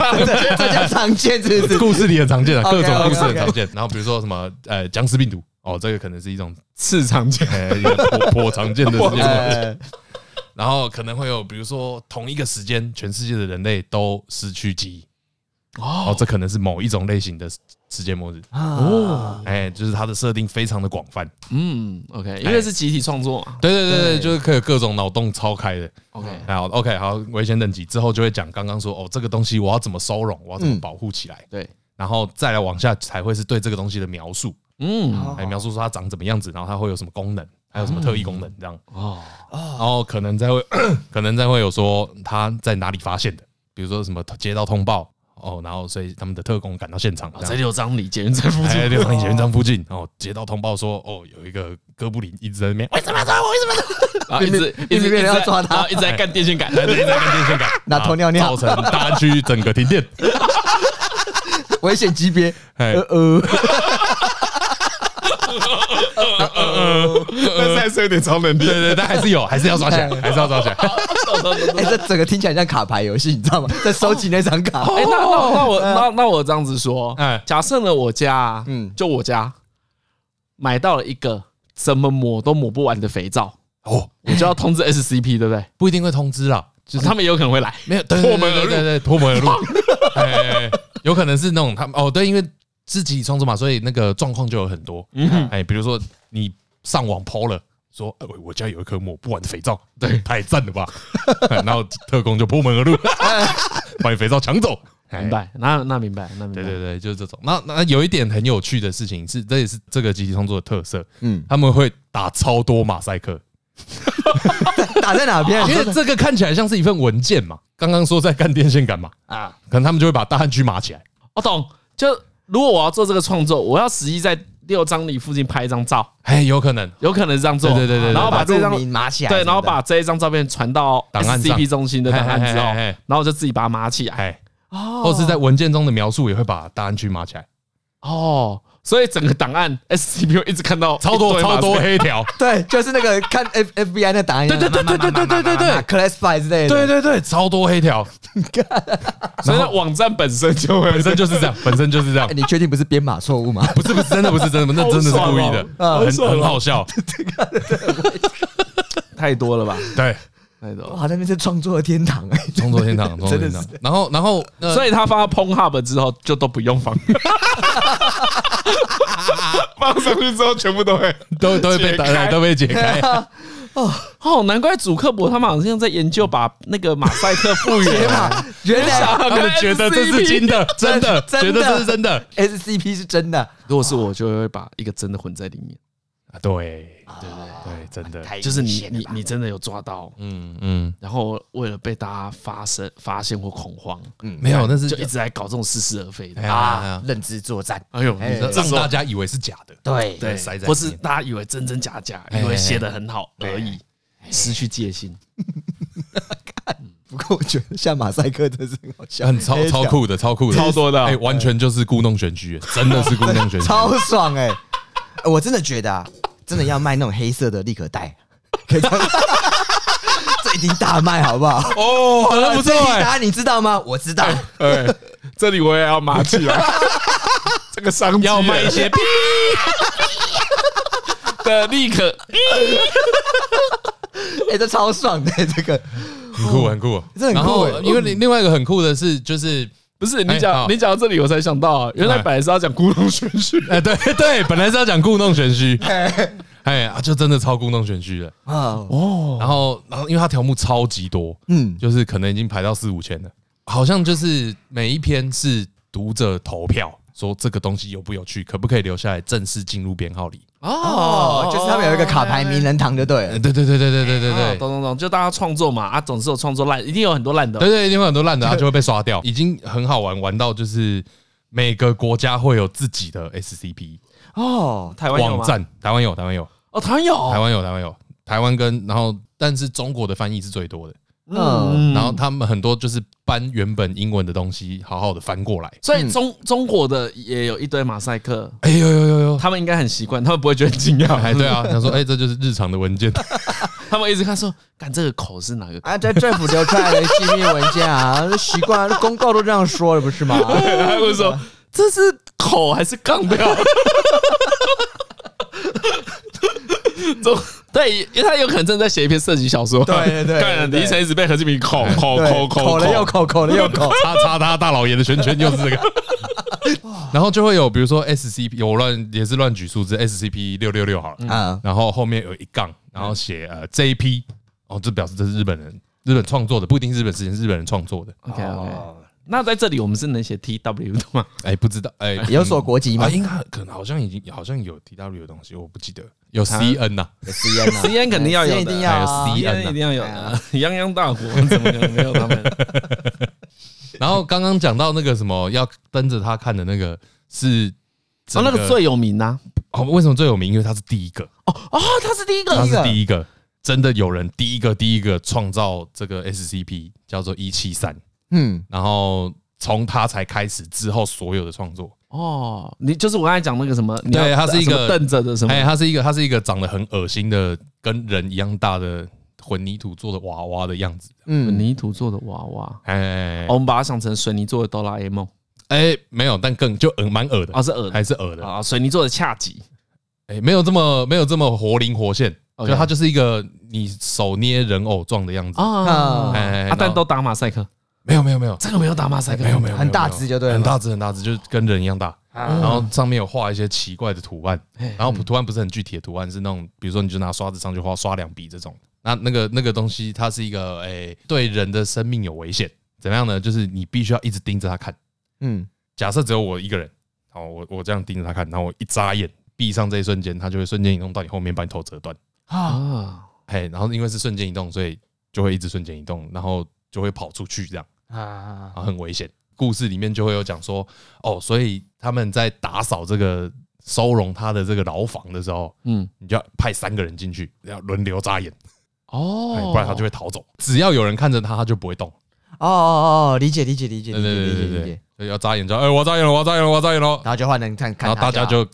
S3: 这叫常见，这是
S1: 故事里很常见的，各种故事很常见。然后比如说什么，呃，僵尸病毒，哦，这个可能是一种
S2: 次常见，
S1: 颇颇常见的世界末日。然后可能会有，比如说同一个时间，全世界的人类都失去记忆。哦，这可能是某一种类型的世界末日哦，哎，就是它的设定非常的广泛，
S2: 嗯，OK，因为是集体创作嘛，
S1: 对对对对，就是可以各种脑洞超开的
S2: ，OK，
S1: 好，OK，好，危险等级之后就会讲刚刚说哦，这个东西我要怎么收容，我要怎么保护起来，
S2: 对，然
S1: 后再来往下才会是对这个东西的描述，嗯，来描述说它长怎么样子，然后它会有什么功能，还有什么特异功能这样，哦，然后可能再会 可能再会有说它在哪里发现的，比如说什么接到通报。哦，然后所以他们的特工赶到现场，
S2: 在六张里捷运站附近，
S1: 在六张里捷运站附近，然后接到通报说，哦，有一个哥布林一直在那边，为什么要抓我？为什么？
S2: 一直一直一直要抓他，一直在干电线杆，
S1: 一直在干电线杆，
S3: 拿头尿尿，
S1: 造成大安区整个停电，
S3: 危险级别，呃呃。
S2: 呃，但是还是有点超能力，
S1: 对对，但还是有，还是要抓起来，还是要抓起来。
S3: 哎，这整个听起来像卡牌游戏，你知道吗？在收集那张卡。
S2: 哎，那那那我那那我这样子说，哎，假设呢，我家，嗯，就我家买到了一个怎么抹都抹不完的肥皂，哦，我就要通知 SCP，对不对？
S1: 不一定会通知啦，就是
S2: 他们有可能会来，
S1: 没有破门而入，对对，破门而入。有可能是那种他们哦，对，因为。自己创作嘛，所以那个状况就有很多。嗯哎，比如说你上网 po 了，说我家有一颗抹不完的肥皂，对，太赞了吧？然后特工就破门而入，把你肥皂抢走。
S2: 明白？那那明白？那明白？
S1: 对对对，就是这种。那那有一点很有趣的事情是，这也是这个集体创作的特色。嗯，他们会打超多马赛克，
S3: 打在哪边？
S1: 因为这个看起来像是一份文件嘛。刚刚说在干电线杆嘛，啊，可能他们就会把大汉区码起来。
S2: 我懂，就。如果我要做这个创作，我要实际在六张里附近拍一张照，
S1: 哎，有可能，
S2: 有可能是这样做，
S1: 对对对，
S2: 然后把这张
S3: 码起来，
S2: 对，然后把这一张照片传到 SCP 中心的档案之后，然后就自己把它码起来，
S1: 哦，或是在文件中的描述也会把档案区码起来，
S2: 哦。所以整个档案 S C P U 一直看到
S1: 超多超多黑条，
S3: 对，就是那个看 F FBI 那档案，
S1: 对对对对对对对对对
S3: ，classify 之类的，
S1: 对对对，超多黑条。
S2: 所以网站本身就会
S1: 本身就是这样，本身就是这样。
S3: 你确定不是编码错误吗？
S1: 不是不是，真的不是真的，那真的是故意的，很很好笑。
S2: 太多了吧？
S1: 对。
S3: 哇，那边是创作的天堂哎，
S1: 创作天堂，创作天堂。然后，然后，
S2: 所以他放到 Pornhub 之后，就都不用放，放上去之后，全部都会
S1: 都都会被打开，都被解开。
S2: 哦哦，难怪主克伯他们好像在研究把那个马赛克复原。嘛，
S3: 原来
S1: 他们觉得这是真的，真的，觉得这是真的
S3: ，SCP 是真的。
S2: 如果是我，就会把一个真的混在里面。
S1: 啊，对，对对对，真的，
S2: 就是你你你真的有抓到，嗯嗯，然后为了被大家发生发现或恐慌，嗯，
S1: 没有，但是
S2: 就一直在搞这种似是而非的
S3: 啊，认知作战，
S1: 哎呦，让大家以为是假的，
S3: 对
S2: 对，不是大家以为真真假假，以为写的很好而已，失去戒心。
S3: 不过我觉得像马赛克真是很好笑，
S1: 很超超酷的，超酷的，
S2: 超多的，
S1: 哎，完全就是故弄玄虚，真的是故弄玄虚，
S3: 超爽哎。我真的觉得啊，真的要卖那种黑色的立可袋，可以 这一定大卖，好不好？
S1: 哦，好像不错哎。
S3: 你知道吗？我知道。
S2: 哎，这里我也要码起来。这个商机，
S1: 要卖一些
S2: 的立刻，
S3: 哎，这超爽的，这个
S1: 很酷很酷，
S3: 这很酷。
S1: 因为另外一个很酷的是，就是
S2: 不是你讲你讲到这里，我才想到啊，原来本来是要讲故弄玄虚，
S1: 哎，对对，本来是要讲故弄玄虚，哎啊，就真的超故弄玄虚的啊哦。然后然后，因为它条目超级多，嗯，就是可能已经排到四五千了，好像就是每一篇是读者投票。说这个东西有不有趣，可不可以留下来正式进入编号里？
S3: 哦，就是他们有一个卡牌名人堂，就对了。
S1: 对对对对对对对对，
S2: 懂懂懂，就大家创作嘛，啊，总是有创作烂，一定有很多烂的。
S1: 对对，一定会有很多烂的，它就会被刷掉。已经很好玩，玩到就是每个国家会有自己的 SCP
S2: 哦，台湾
S1: 网站，台湾有，台湾有，
S2: 哦，台湾有，
S1: 台湾有，台湾有，台湾跟然后，但是中国的翻译是最多的。嗯，然后他们很多就是搬原本英文的东西，好好的翻过来。
S2: 所以中中国的也有一堆马赛克。
S1: 哎呦呦呦呦，
S2: 他们应该很习惯，他们不会觉得很惊讶。
S1: 哎，对啊，他说，哎，这就是日常的文件。
S2: 他们一直看说，看这个口是哪个？
S3: 啊，在政府流出来的机密文件啊，习惯公告都这样说了，不是吗？
S2: 他们说这是口还是杠掉？中。对，因为他有可能正在写一篇色情小
S3: 说。对
S2: 对对，李依晨一直被何志明口口口口
S3: 口了又口，口了又口，
S1: 叉叉他大老爷的圈圈就是这个。然后就会有，比如说 SCP，我乱也是乱举数字，SCP 六六六好了，嗯，然后后面有一杠，然后写呃 JP，哦，这表示这是日本人日本创作的，不一定是日本事情，是日本人创作的。
S2: OK OK。那在这里我们是能写 TW 的吗？
S1: 哎，不知道，哎，
S3: 有所国籍吗？
S1: 应该可能好像已经好像有 TW 的东西，我不记得。有 CN 呐
S3: ，CN，CN
S2: 肯定要有，
S3: 一定要
S2: ，CN 一定要有的。泱泱大国 怎么可能没有他们？
S1: 然后刚刚讲到那个什么要跟着他看的那个是，
S2: 哦，那个最有名呐。
S1: 哦，为什么最有名？因为他是第一个。
S2: 哦哦，他是第一个，
S1: 他是第一个，真的有人第一个第一个创造这个 SCP 叫做一七三。嗯，然后从他才开始之后所有的创作
S2: 哦，你就是我刚才讲那个什么，
S1: 对，它是一个
S2: 瞪着的什么，
S1: 哎，它是一个，它是一个长得很恶心的，跟人一样大的混凝土做的娃娃的样子，
S2: 嗯，混凝土做的娃娃，哎，我们把它想成水泥做的哆啦 A 梦，
S1: 哎，没有，但更就耳蛮恶的，
S2: 啊，是恶，
S1: 还是恶的。
S2: 啊，水泥做的恰吉，
S1: 哎，没有这么没有这么活灵活现，就它就是一个你手捏人偶状的样子。啊，
S2: 哎，但都打马赛克。
S1: 没有没有没有，
S2: 这个没有打马赛克，
S1: 没有没有，
S3: 很大只就对，
S1: 很大只很大只，就是跟人一样大。然后上面有画一些奇怪的图案，然后图案不是很具体的图案，是那种比如说你就拿刷子上去画刷两笔这种。那那个那个东西，它是一个诶，对人的生命有危险，怎么样呢？就是你必须要一直盯着它看。嗯，假设只有我一个人，好，我我这样盯着它看，然后我一眨眼闭上这一瞬间，它就会瞬间移动到你后面，把你头折断啊。嘿，然后因为是瞬间移动，所以就会一直瞬间移动，然后就会跑出去这样。啊，很危险。故事里面就会有讲说，哦，所以他们在打扫这个收容他的这个牢房的时候，嗯，你就要派三个人进去，要轮流扎眼，哦，不然他就会逃走。只要有人看着他，他就不会动。
S3: 哦哦哦，理解理解理解，
S1: 对对对对对，所以要扎眼就，哎，我扎眼了，我扎眼了，我扎眼了，
S3: 然后就换人看看，
S1: 然后大家就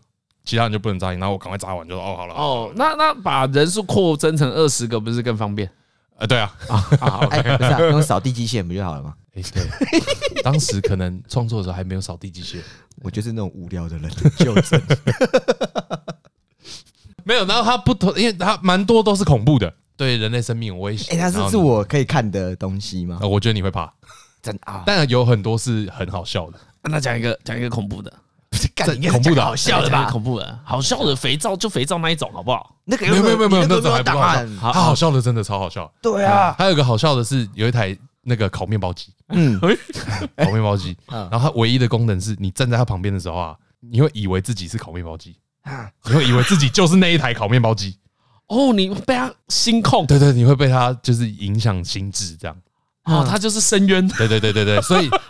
S1: 其他人就不能扎眼，然后我赶快扎完就说，哦，好了。
S2: 哦，那那把人数扩增成二十个，不是更方便？
S1: 呃，对啊，啊，
S3: 哎，不是用扫地机器人不就好了吗？
S1: 哎，对，当时可能创作的时候还没有扫地机器人，
S3: 我就是那种无聊的人就真
S1: 没有。然后他不同，因为他蛮多都是恐怖的，对人类生命有威胁。
S3: 哎，他是是我可以看的东西吗？
S1: 我觉得你会怕，
S3: 真啊。
S1: 但有很多是很好笑的。
S2: 那讲一个，讲一个恐怖的，
S1: 恐怖的，
S2: 好笑的吧？恐怖的，好笑的肥皂就肥皂那一种，好不好？
S3: 那个
S1: 没有没有没有没有那种还不好笑，他好笑的真的超好笑。
S3: 对啊，
S1: 还有一个好笑的是有一台。那个烤面包机，嗯，烤面包机，然后它唯一的功能是你站在它旁边的时候啊，你会以为自己是烤面包机，你会以为自己就是那一台烤面包机，
S2: 哦，你被它心控，
S1: 对对，你会被它就是影响心智这样，
S2: 哦，它就是深渊，
S1: 对对对对对，所以。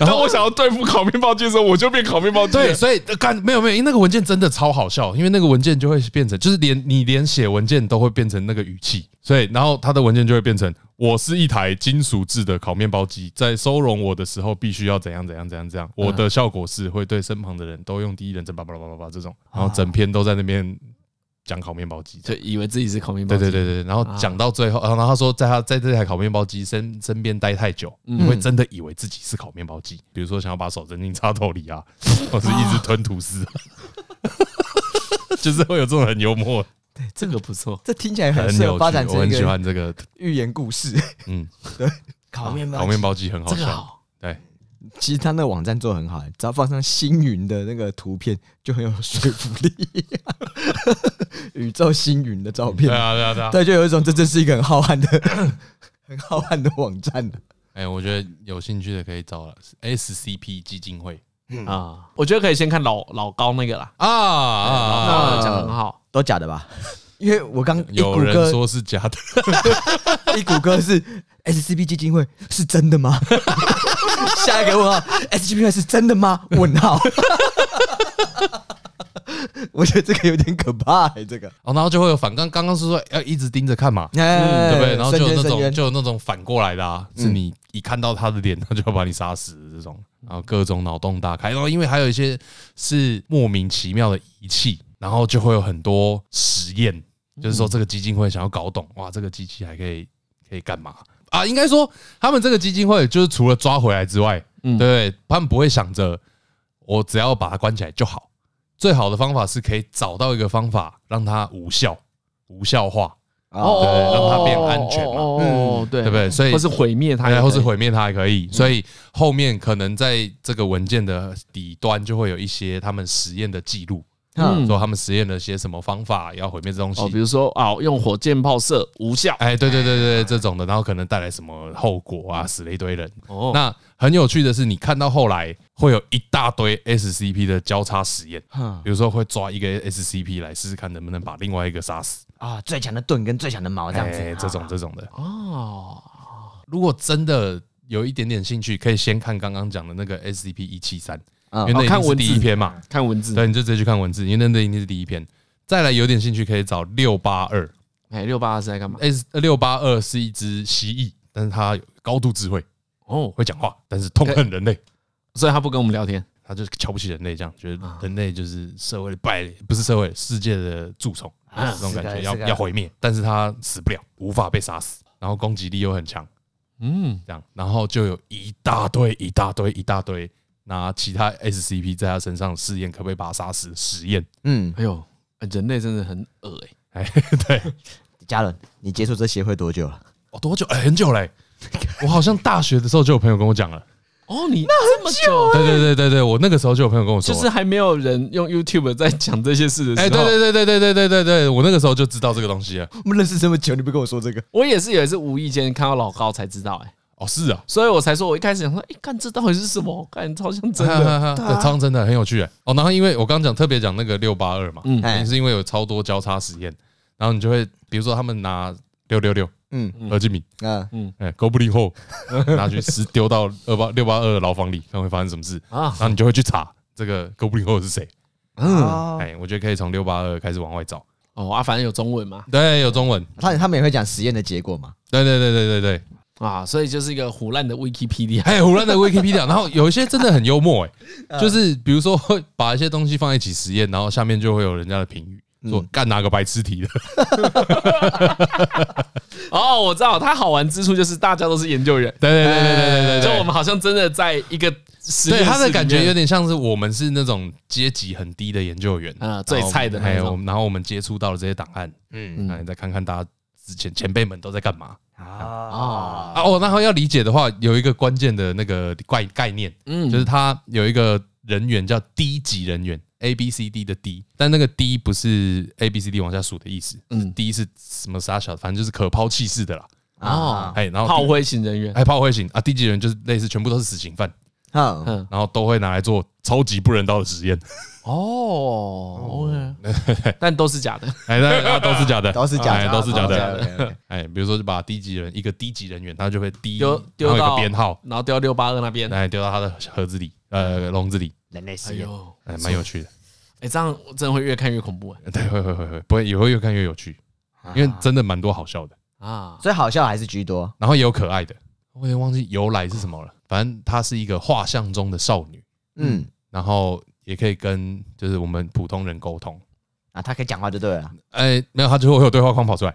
S2: 然后我想要对付烤面包机的时候，我就变烤面包机。
S1: 对，所以干没有没有，因为那个文件真的超好笑，因为那个文件就会变成，就是连你连写文件都会变成那个语气，所以然后他的文件就会变成，我是一台金属制的烤面包机，在收容我的时候必须要怎样怎样怎样怎样，我的效果是会对身旁的人都用第一人称叭叭叭叭叭这种，然后整篇都在那边讲烤面包机，
S2: 就以为自己是烤面包机。
S1: 对对对对，然后讲到最后，然后他说，在他在这台烤面包机身身边待太久，你会真的以为自己是烤面包机。比如说，想要把手伸进插头里啊，或是一直吞吐司，就是会有这种很幽默。
S2: 对，这个不错，
S3: 这听起来很适合发展成
S1: 我很喜欢这个
S3: 寓言故事。嗯，对，烤面包
S1: 烤面包机很好笑。对。
S3: 其实他那个网站做得很好，只要放上星云的那个图片，就很有说服力。宇宙星云的照片，
S1: 对啊，对啊，对啊，
S3: 对，就有一种这真是一个很浩瀚的、很浩瀚的网站。
S1: 哎，我觉得有兴趣的可以找 SCP 基金会
S2: 啊，我觉得可以先看老老高那个啦
S1: 啊啊，
S2: 讲得很好，
S3: 都假的吧？因为我刚
S1: 有人说是假的，
S3: 一谷歌是 SCP 基金会是真的吗？下一个问号，SCP 是真的吗？问号，我觉得这个有点可怕哎，这个
S1: 哦，然后就会有反刚刚刚是说要一直盯着看嘛，对不对？然后就有那种就有那种反过来的啊，是你一看到他的脸，他就要把你杀死的这种，然后各种脑洞大开，然后因为还有一些是莫名其妙的仪器。然后就会有很多实验，就是说这个基金会想要搞懂，哇，这个机器还可以可以干嘛啊？应该说他们这个基金会就是除了抓回来之外，嗯，对，他们不会想着我只要把它关起来就好。最好的方法是可以找到一个方法让它无效、无效化，哦，对，让它变安全嘛，
S2: 哦，对，
S1: 对不对？所以
S2: 或是毁灭它，
S1: 或是毁灭它也可以。所以后面可能在这个文件的底端就会有一些他们实验的记录。嗯，说他们实验了些什么方法要毁灭这东西？
S2: 哦，比如说啊，用火箭炮射无效，
S1: 哎，对对对对，这种的，然后可能带来什么后果啊？死了一堆人。哦，那很有趣的是，你看到后来会有一大堆 SCP 的交叉实验，比如说会抓一个 SCP 来试试看能不能把另外一个杀死
S3: 啊，最强的盾跟最强的矛这样子，
S1: 这种这种的哦。如果真的有一点点兴趣，可以先看刚刚讲的那个 SCP 一七三。因为那看文字。第一篇嘛，
S2: 看文字，
S1: 对，你就直接去看文字，因为那那一定是第一篇。再来有点兴趣，可以找六八二。
S2: 哎，六八二是在干嘛
S1: ？S 六八二是一只蜥蜴，但是它有高度智慧哦，会讲话，但是痛恨人类，
S2: 所以它不跟我们聊天，
S1: 它就瞧不起人类，这样觉得人类就是社会的败，不是社会世界的蛀虫，这种感觉要要毁灭，但是它死不了，无法被杀死，然后攻击力又很强，嗯，这样，然后就有一大堆一大堆一大堆。拿其他 SCP 在他身上试验，可不可以把他杀死？实验，
S2: 嗯，哎呦，人类真的很恶哎，
S1: 哎，对，
S3: 家人，你接触这协会多久了？
S1: 哦，多久？哎，很久嘞，我好像大学的时候就有朋友跟我讲了。
S2: 哦，你那么久？
S1: 对对对对对，我那个时候就有朋友跟我说，
S2: 就是还没有人用 YouTube 在讲这些事的时候。
S1: 哎，对对对对对对对对对，我那个时候就知道这个东西了。
S3: 我们认识这么久，你不跟我说这个？
S2: 我也是有一次无意间看到老高才知道，哎。
S1: 哦，是啊，
S2: 所以我才说，我一开始想说，哎，看这到底是什么？看超像真的，
S1: 超像真的，很有趣哎。哦，然后因为我刚刚讲特别讲那个六八二嘛，嗯，是因为有超多交叉实验，然后你就会比如说他们拿六六六，嗯，何敬敏，嗯嗯，哎，Goblin Hole 拿去丢丢到二八六八二的牢房里，看会发生什么事啊？然后你就会去查这个 Goblin Hole 是谁？嗯，哎，我觉得可以从六八二开始往外找。
S2: 哦啊，反正有中文嘛，
S1: 对，有中文。
S3: 他他们也会讲实验的结果嘛？
S1: 对对对对对对。
S2: 啊，所以就是一个胡乱的 Wikipedia，
S1: 哎，胡乱的 Wikipedia，然后有一些真的很幽默，哎，就是比如说会把一些东西放在一起实验，然后下面就会有人家的评语，说干哪个白痴题的。
S2: 哦，我知道，它好玩之处就是大家都是研究员，
S1: 对对对对对对，
S2: 就我们好像真的在一个实验，
S1: 对他的感觉有点像是我们是那种阶级很低的研究员，
S2: 啊，最菜的那种，
S1: 然后我们接触到了这些档案，嗯，那你再看看大家之前前辈们都在干嘛。啊。啊哦，然后要理解的话，有一个关键的那个概概念，嗯，就是他有一个人员叫低级人员，A B C D 的 D，但那个 D 不是 A B C D 往下数的意思，嗯，D 是什么啥小，反正就是可抛弃式的啦。
S2: 哦，哎，然后炮灰型人员，
S1: 哎，炮灰型啊低级人就是类似全部都是死刑犯，嗯，然后都会拿来做超级不人道的实验。
S2: 哦，OK，但都是假的，
S1: 哎，那那都是假的，
S3: 都是假的，
S1: 都是假的，哎，比如说就把低级人一个低级人员，他就会丢丢到编号，
S2: 然后丢到六八二那边，
S1: 哎，丢到他的盒子里，呃，笼子里，
S3: 人类实验，
S1: 哎，蛮有趣的，
S2: 哎，这样真的会越看越恐怖，
S1: 对，会会会会，不会也会越看越有趣，因为真的蛮多好笑的。
S3: 啊，所以好笑还是居多，
S1: 然后也有可爱的，我也忘记由来是什么了，反正她是一个画像中的少女，嗯，然后。也可以跟就是我们普通人沟通
S3: 啊，她可以讲话就对了。
S1: 哎，没有，他就会有对话框跑出来。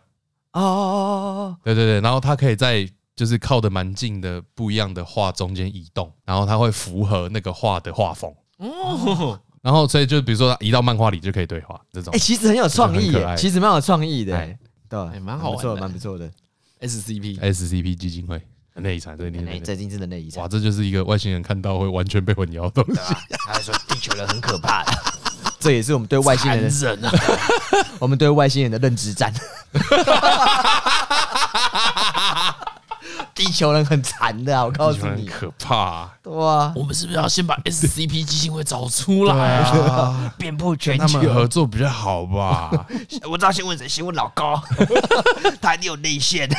S3: 哦哦哦哦哦，
S1: 对对对，然后她可以在就是靠的蛮近的不一样的画中间移动，然后她会符合那个画的画风。哦，然后所以就比如说移到漫画里就可以对话这种。
S3: 哎，其实很有创意，其实蛮有创意的，对，
S2: 蛮好玩的，
S3: 蛮不错的。
S2: SCP
S1: SCP 基金会人类遗产，这里面
S3: 这真是人类遗产。
S1: 哇，这就是一个外星人看到会完全被混淆的东西。
S3: 他还说地球人很可怕。这也是我们对外星人的，啊 我们对外星人的认知战。地球人很残的，我告诉你，
S1: 可怕。
S3: 对啊，
S2: 我们是不是要先把 SCP 基金会找出来
S3: 啊？遍布全球，
S1: 他们合作比较好吧？
S3: 我知道先问谁，先问老高，他一定有内线。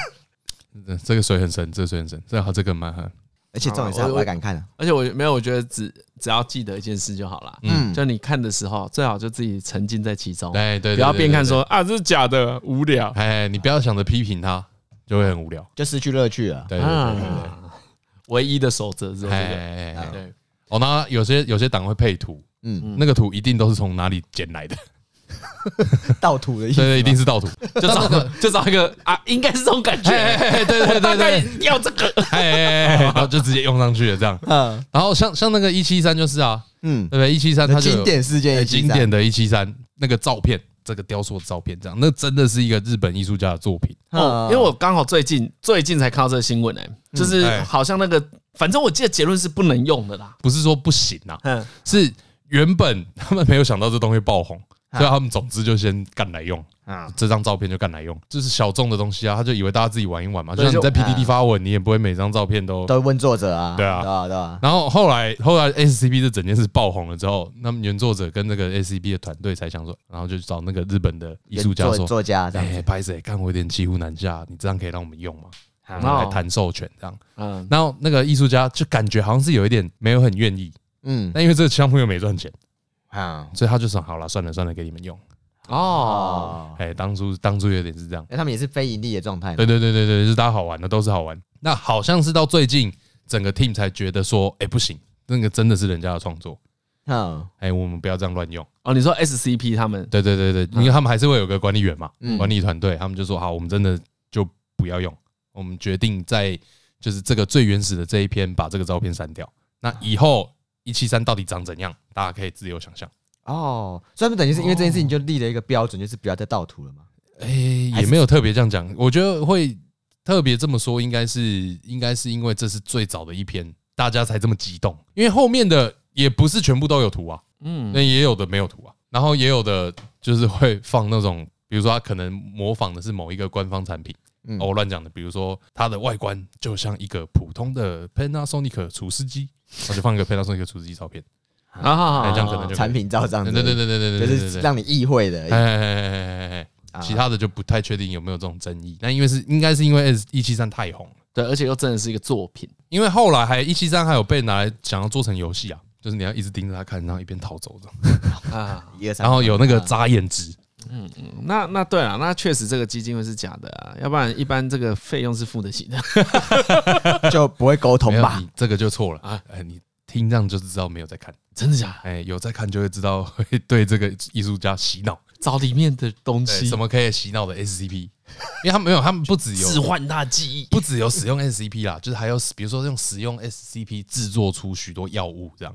S1: 这个水很深，这个水很深，这好，这个蛮狠。
S3: 而且重点是我还敢看，
S2: 而且我没有，我觉得只只要记得一件事就好了。嗯，就你看的时候，最好就自己沉浸在其中。
S1: 对对，
S2: 不要边看说啊，这是假的，无聊。
S1: 哎，你不要想着批评他，就会很无聊，
S3: 就失去乐趣了。
S1: 对对对对，
S2: 唯一的守则是哎
S1: 哎哎，对。哦，那有些有些档会配图，嗯，那个图一定都是从哪里捡来的。
S3: 盗图的意思，
S1: 对，一定是盗图，
S2: 就找个 就找一个啊，应该是这种感觉，
S1: 对对对对，
S2: 要这个，哎
S1: 然后就直接用上去了，这样，嗯，然后像像那个一七三就是啊，嗯，对不对？一七三它就
S3: 经典事件，
S1: 经典的一七三那个照片，这个雕塑的照片，这样，那真的是一个日本艺术家的作品。
S2: 哦。因为我刚好最近最近才看到这个新闻，哎，就是好像那个，反正我记得结论是不能用的啦，
S1: 不是说不行呐，嗯，是原本他们没有想到这东西爆红。所以他们总之就先干来用啊，这张照片就干来用，这是小众的东西啊，他就以为大家自己玩一玩嘛，就像你在 PDD 发文，你也不会每张照片都
S3: 都问作者啊，
S1: 对啊，
S3: 对啊，对啊。
S1: 然后后来后来 SCP 这整件事爆红了之后，那么原作者跟那个 SCP 的团队才想说，然后就找那个日本的艺术家说，
S3: 作家这样，
S1: 哎，拍谁？看我有点骑虎难下，你这样可以让我们用吗？然后来谈授权这样，嗯，然后那个艺术家就感觉好像是有一点没有很愿意，嗯，但因为这个项目又没赚钱啊，所以他就说好了，算了算了，给你们用。哦，哎，当初当初有点是这样，
S3: 哎，他们也是非盈利的状态。
S1: 对对对对对，是大家好玩的，都是好玩。那好像是到最近整个 team 才觉得说，哎，不行，那个真的是人家的创作。嗯，哎，我们不要这样乱用。
S2: 哦，你说 SCP 他们？
S1: 对对对对，因为他们还是会有个管理员嘛，管理团队，他们就说好，我们真的就不要用，我们决定在就是这个最原始的这一篇把这个照片删掉。那以后一七三到底长怎样，大家可以自由想象。
S3: 哦，所以他们等于是因为这件事情就立了一个标准，就是不要再盗图了嘛？
S1: 哎，也没有特别这样讲。我觉得会特别这么说，应该是应该是因为这是最早的一篇，大家才这么激动。因为后面的也不是全部都有图啊，嗯，那也有的没有图啊。然后也有的就是会放那种，比如说他可能模仿的是某一个官方产品，我乱讲的。比如说它的外观就像一个普通的 Panasonic 厨师机，我就放一个 Panasonic 除湿机照片。啊，这样可能就
S3: 产品照这样子，
S1: 对对对对对对，
S3: 就是让你意会的。哎哎
S1: 哎哎哎，其他的就不太确定有没有这种争议。那因为是应该是因为一七三太红了，
S2: 对，而且又真的是一个作品。
S1: 因为后来还一七三还有被拿来想要做成游戏啊，就是你要一直盯着他看，然后一边逃走的啊，然后有那个眨眼值。
S2: 嗯嗯，那那对啊，那确实这个基金会是假的啊，要不然一般这个费用是付得起的，
S3: 就不会沟通吧？
S1: 这个就错了。啊，哎你。听这样就知道没有在看，
S2: 真的假？的？
S1: 哎，有在看就会知道会对这个艺术家洗脑，
S2: 找里面的东西，
S1: 什么可以洗脑的 SCP，因为他们没有，他们不只有
S2: 置换他记忆，
S1: 不只有使用 SCP 啦，就是还有比如说用使用 SCP 制作出许多药物这样。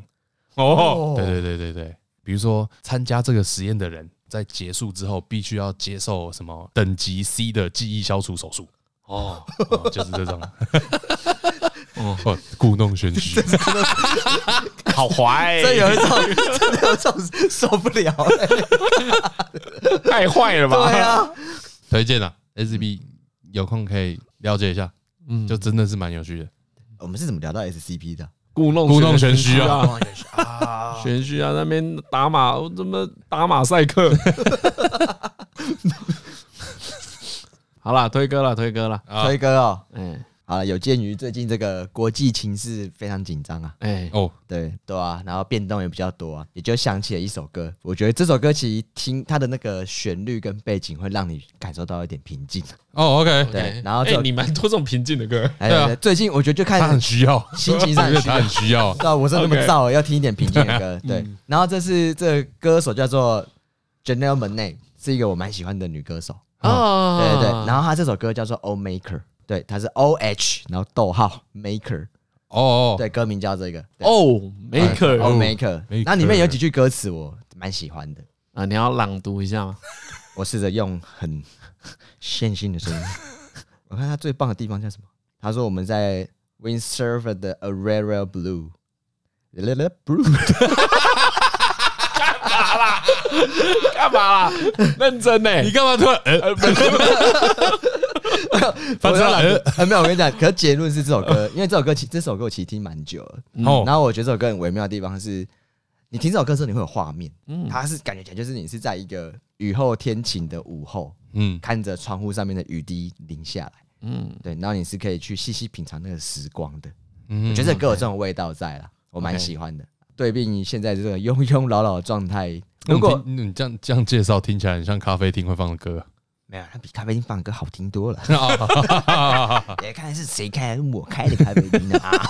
S1: 哦，对对对对对，比如说参加这个实验的人在结束之后必须要接受什么等级 C 的记忆消除手术。哦，就是这种。哦，故弄玄虚，
S2: 好坏，
S3: 这有一种，真的有一种受不了，
S2: 太坏了吧？
S3: 对啊，
S1: 推荐啊，SCP 有空可以了解一下，嗯，就真的是蛮有趣的。
S3: 我们是怎么聊到 SCP 的？
S2: 故弄
S1: 故弄玄虚啊，
S2: 玄虚啊，那边打马怎么打马赛克？好啦，推歌了，推歌了，
S3: 推歌哦，嗯。啊，有鉴于最近这个国际情势非常紧张啊，哎。哦，对对啊，然后变动也比较多啊，也就想起了一首歌。我觉得这首歌其实听它的那个旋律跟背景，会让你感受到一点平静。
S1: 哦，OK，
S2: 对，然后哎，你蛮多这种平静的歌，
S3: 哎，对，最近我觉得就看
S1: 他很需要，
S3: 心情上
S1: 很需要。
S3: 对，我是那么燥，要听一点平静的歌。对，然后这是这歌手叫做 Janelle Monáe 是一个我蛮喜欢的女歌手。哦，对对对，然后她这首歌叫做 Oh Maker，对，它是 O H，然后逗号 Maker，哦，对，歌名叫这个
S2: Oh Maker，Oh
S3: Maker，那里面有几句歌词我蛮喜欢的
S2: 啊，你要朗读一下吗？
S3: 我试着用很 线性的声音，我看他最棒的地方叫什么？他说我们在 Windsurfer 的 A Red Red Blue。干
S2: 嘛啦？干嘛啦？认真呢？
S1: 你干嘛突然？呃，
S3: 反正没有。我跟你讲，可是结论是这首歌，因为这首歌其这首歌我其实听蛮久了。哦。然后我觉得这首歌很微妙的地方是，你听这首歌的时候你会有画面。嗯。它是感觉起来就是你是在一个雨后天晴的午后，嗯，看着窗户上面的雨滴淋下来，嗯，对。然后你是可以去细细品尝那个时光的。嗯。我觉得这歌有这种味道在了。我蛮喜欢的，对比你现在这个庸庸老老的状态，如果
S1: 你这样这样介绍，听起来很像咖啡厅会放的歌。
S3: 没有，它比咖啡厅放的歌好听多了。也看是谁开，我开的咖啡厅啊。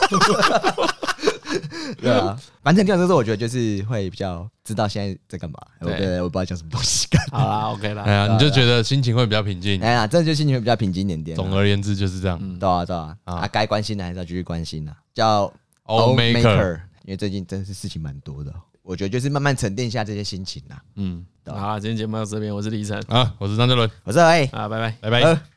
S3: 对啊，反正这样子，我觉得就是会比较知道现在在干嘛。对，我不知道讲什么东西。
S2: 好啦，OK 啦。
S1: 哎呀，你就觉得心情会比较平静。
S3: 哎呀，这就心情会比较平静点点。
S1: 总而言之就是这样。
S3: 对啊，对啊。啊，该关心的还是要继续关心的。叫。Oh Maker，因为最近真的是事情蛮多的，我觉得就是慢慢沉淀一下这些心情啦。嗯，
S2: 好，今天节目到这边，我是李晨。
S1: 啊，我是张哲伦，
S3: 我是 A，
S2: 啊，拜拜，
S1: 拜拜。